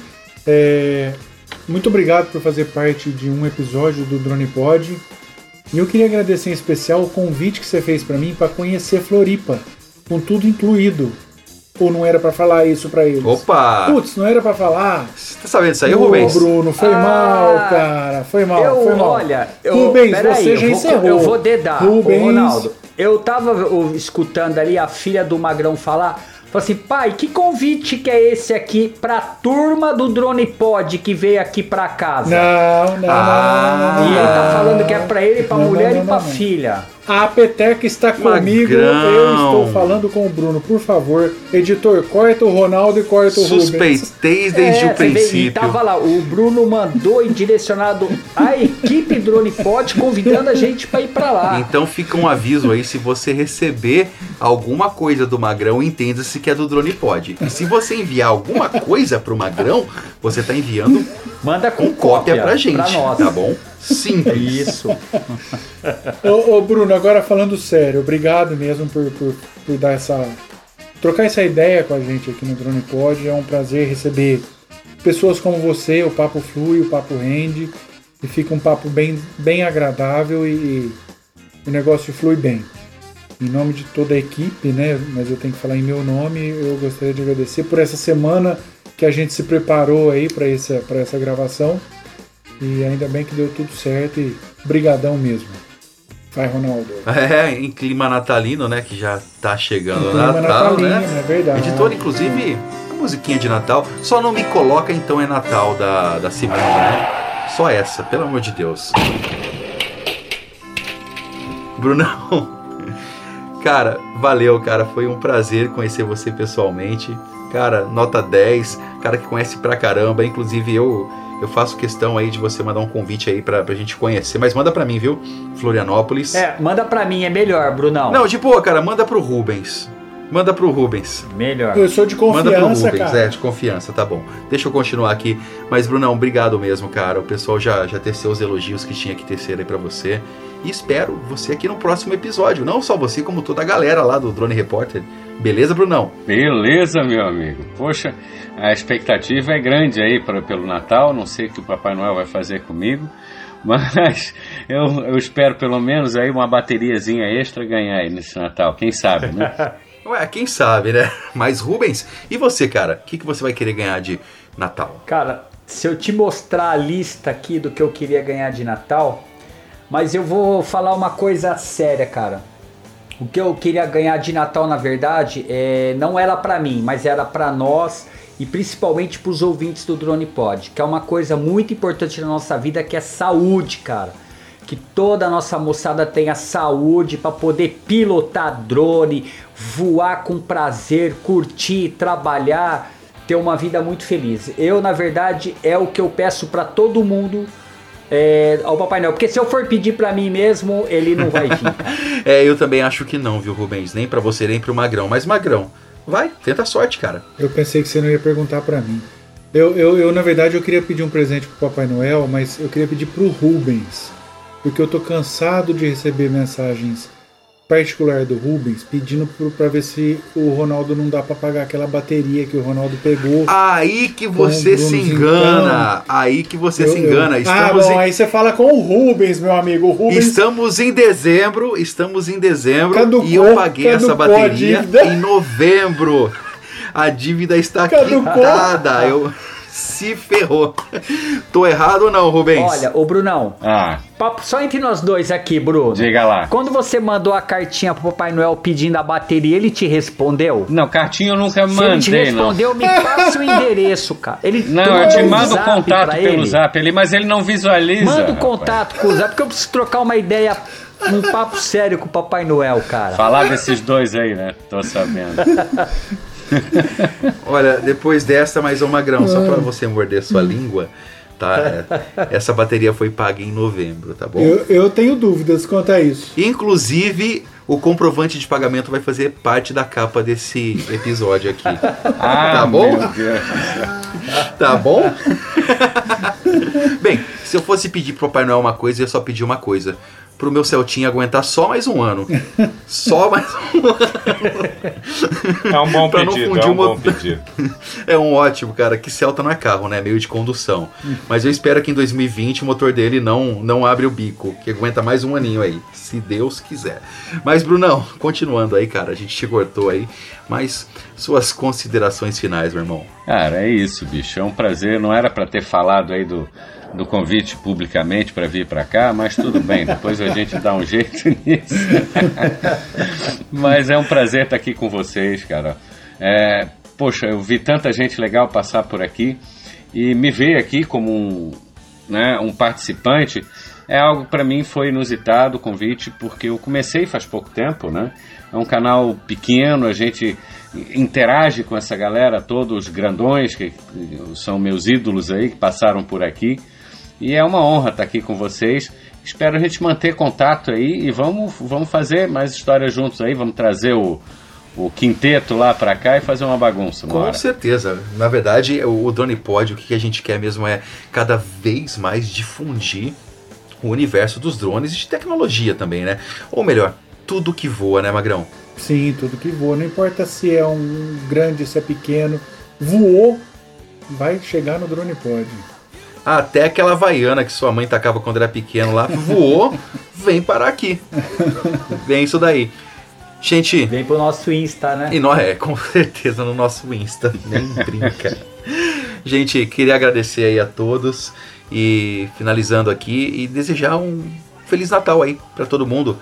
É, muito obrigado por fazer parte de um episódio do Drone Pod. E eu queria agradecer em especial o convite que você fez pra mim para conhecer Floripa, com tudo incluído. Ou não era pra falar isso pra eles? Opa! Putz, não era pra falar? Você tá sabendo isso aí, Ô, Rubens? Bruno, foi Ah, mal, cara. Foi mal, eu, foi mal. olha, eu, Rubens, peraí, você eu já vou, encerrou. Eu vou dedar. Rubens. Ronaldo, eu tava escutando ali a filha do Magrão falar. Falei assim, pai, que convite que é esse aqui pra turma do Drone Pod que veio aqui pra casa? Não, não, Ah, não, não, E não, ele tá não, falando não, que é pra ele, pra não, mulher não, e pra não, não. filha. A peteca está comigo, Magrão. eu estou falando com o Bruno. Por favor, editor, corta o Ronaldo e corta o Rubens. Suspeitei desde É, o vê, princípio. tava lá, o Bruno mandou e direcionado a equipe Drone Pod convidando a gente pra ir pra lá. Então fica um aviso aí, se você receber alguma coisa do Magrão, entenda-se que é do Drone Pod. E se você enviar alguma coisa pro Magrão, você tá enviando Manda com cópia pra gente, pra nós. tá bom? Simples. Isso. Ô, ô, Bruno, agora falando sério, obrigado mesmo por, por, por dar essa. trocar essa ideia com a gente aqui no Drone Pod. É um prazer receber pessoas como você, o papo flui, o papo rende, e fica um papo bem, bem agradável e, e o negócio flui bem. Em nome de toda a equipe, né? Mas eu tenho que falar em meu nome, eu gostaria de agradecer por essa semana que a gente se preparou aí para essa, pra essa gravação. E ainda bem que deu tudo certo e brigadão mesmo. Vai, Ronaldo. É, em clima natalino, né? Que já tá chegando Em o clima Natal, natalino, né? é verdade. Editor, inclusive, a musiquinha de Natal. Só não me coloca então é Natal da, da Simone, né? Só essa, pelo amor de Deus. Brunão, Cara, valeu, cara. Foi um prazer conhecer você pessoalmente. Cara, nota 10. Cara que conhece pra caramba. Inclusive, eu eu faço questão aí de você mandar um convite aí pra, pra gente conhecer. Mas manda pra mim, viu? Florianópolis. É, manda pra mim, é melhor, Brunão. Não, de boa, cara. Manda pro Rubens. Manda pro Rubens. Melhor. Eu sou de Manda pro confiança, Rubens, cara. é, de confiança, tá bom. Deixa eu continuar aqui. Mas, Brunão, obrigado mesmo, cara. O pessoal já, já teceu os elogios que tinha que tecer aí pra você. E espero você aqui no próximo episódio. Não só você, como toda a galera lá do Drone Repórter. Beleza, Brunão? Beleza, meu amigo. Poxa, a expectativa é grande aí pra, pelo Natal. Não sei o que o Papai Noel vai fazer comigo. Mas eu, eu espero pelo menos aí uma bateriazinha extra ganhar aí nesse Natal. Quem sabe, né? Ué, quem sabe, né? Mas, Rubens, e você, cara? O que, que você vai querer ganhar de Natal? Cara, se eu te mostrar a lista aqui do que eu queria ganhar de Natal, mas eu vou falar uma coisa séria, cara. O que eu queria ganhar de Natal, na verdade, é, não era pra mim, mas era pra nós e principalmente pros ouvintes do Drone Pod, que é uma coisa muito importante na nossa vida, que é saúde, cara. Que toda a nossa moçada tenha saúde para poder pilotar drone, voar com prazer, curtir, trabalhar, ter uma vida muito feliz. Eu, na verdade, é o que eu peço para todo mundo é, ao Papai Noel. Porque se eu for pedir para mim mesmo, ele não vai vir. É, eu também acho que não, viu, Rubens? Nem pra você, nem pro Magrão. Mas, Magrão, vai, tenta a sorte, cara. Eu pensei que você não ia perguntar pra mim. Eu, eu, eu, na verdade, eu queria pedir um presente pro Papai Noel, mas eu queria pedir pro Rubens. Porque eu tô cansado de receber mensagens particular do Rubens pedindo pro, pra ver se o Ronaldo não dá pra pagar aquela bateria que o Ronaldo pegou. Aí que você se engana. Aí que você Eu- se engana. Estamos ah, bom, em... aí você fala com o Rubens, meu amigo. O Rubens Estamos em dezembro, estamos em dezembro Caducou, e eu paguei essa caducou a bateria em novembro. A dívida está Caducou. quitada. Eu se ferrou. Tô errado ou não, Rubens? Olha, ô Brunão, Ah, papo só entre nós dois aqui, Bruno. diga lá. Quando você mandou a cartinha pro Papai Noel pedindo a bateria, ele te respondeu? Não, cartinha eu nunca Se ele te mandei, não. respondeu, me passa o endereço, cara. Ele Não, eu te mando o contato pelo ele? zap ali, mas ele não visualiza. Manda o rapaz. contato com o Zap, porque eu preciso trocar uma ideia, um papo sério com o Papai Noel, cara. Falar desses dois aí, né? Tô sabendo. Olha, depois dessa, mais um magrão, só pra você morder sua língua, tá? É, Essa bateria foi paga em novembro, tá bom? Eu, eu tenho dúvidas quanto a isso. Inclusive, o comprovante de pagamento vai fazer parte da capa desse episódio aqui. Ah, tá bom? Tá bom? Bem, se eu fosse pedir pro Papai Noel uma coisa, eu ia só pedir uma coisa. Pro meu Celtinha aguentar só mais um ano. Só mais um ano. É um bom Pra não pedido, fundir é um uma- bom pedido. É um ótimo, cara. Que Celta não é carro, né? Meio de condução. Mas eu espero que em 2020 o motor dele não, não abre o bico. Que aguenta mais um aninho aí. Se Deus quiser. Mas, Brunão, continuando aí, cara. A gente te cortou aí. Mas suas considerações finais, meu irmão. Cara, é isso, bicho. É um prazer. Não era pra ter falado aí do, do convite publicamente pra vir pra cá, mas tudo bem. Depois a gente dá um jeito nisso. mas é um prazer estar aqui com vocês, cara. É, poxa, eu vi tanta gente legal passar por aqui e me ver aqui como um, né, um participante é algo para mim foi inusitado o convite porque eu comecei faz pouco tempo, né? É um canal pequeno, a gente interage com essa galera, todos grandões que são meus ídolos aí que passaram por aqui. E é uma honra estar aqui com vocês. Espero a gente manter contato aí e vamos, vamos fazer mais histórias juntos aí, vamos trazer o, o quinteto lá pra cá e fazer uma bagunça. uma Com hora. certeza. Na verdade, o o Drone Pod, o que a gente quer mesmo é cada vez mais difundir o universo dos drones e de tecnologia também, né? Ou melhor, tudo que voa, né, Magrão? Sim, tudo que voa. Não importa se é um grande, se é pequeno. Voou, vai chegar no drone pod. Até aquela havaiana que sua mãe tacava quando era pequeno lá, voou, vem parar aqui. Vem isso daí. Gente. Vem pro nosso Insta, né? E nós é, com certeza no nosso Insta. Nem brinca. Gente, queria agradecer aí a todos e finalizando aqui e desejar um feliz Natal aí para todo mundo.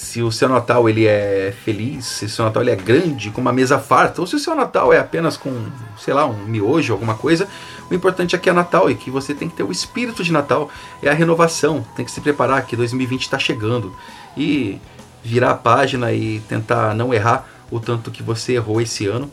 Se o seu Natal ele é feliz, se o seu Natal ele é grande, com uma mesa farta, ou se o seu Natal é apenas com, sei lá, um miojo, alguma coisa, o importante é que é Natal e que você tem que ter o espírito de Natal, é a renovação, tem que se preparar que 2020 está chegando. E virar a página e tentar não errar o tanto que você errou esse ano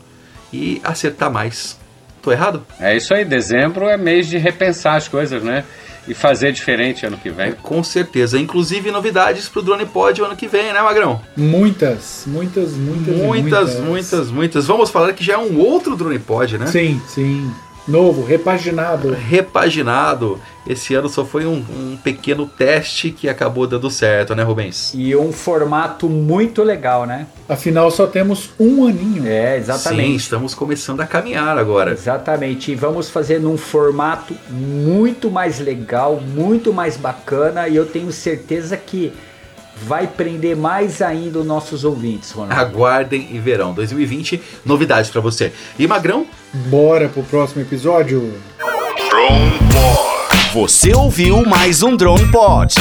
e acertar mais. Tô errado? É isso aí, dezembro é mês de repensar as coisas, né? E fazer diferente ano que vem. Com certeza. Inclusive novidades pro Drone Pod ano que vem, né, Magrão? Muitas, muitas, muitas, Muitas, muitas, muitas. Vamos falar que já é um outro Drone Pod, né? Sim, sim. Novo, repaginado. Repaginado. Esse ano só foi um, um pequeno teste que acabou dando certo, né, Rubens? E um formato muito legal, né? Afinal, só temos um aninho. É, exatamente. Sim, estamos começando a caminhar agora. Exatamente. E vamos fazer num formato muito mais legal, muito mais bacana. E eu tenho certeza que vai prender mais ainda os nossos ouvintes, Ronaldo. Aguardem e verão 2020, novidades para você. E Magrão? Bora pro próximo episódio. Drone Pod. Você ouviu mais um Drone Pod.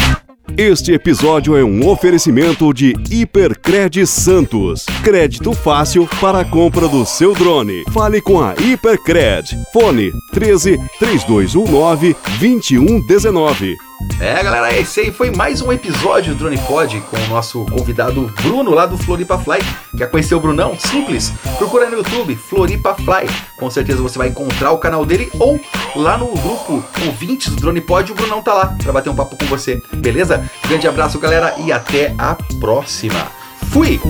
Este episódio é um oferecimento de Hipercred Santos. Crédito fácil para a compra do seu drone. Fale com a Hipercred. Fone 13 3219 2119. É, galera, esse aí foi mais um episódio do Drone Pod com o nosso convidado Bruno lá do Floripa Fly. Quer conhecer o Brunão? Simples. Procura no YouTube Floripa Fly. Com certeza você vai encontrar o canal dele ou lá no grupo ouvintes do Drone Pod, o Brunão tá lá para bater um papo com você. Beleza? Grande abraço, galera, e até a próxima. Fui!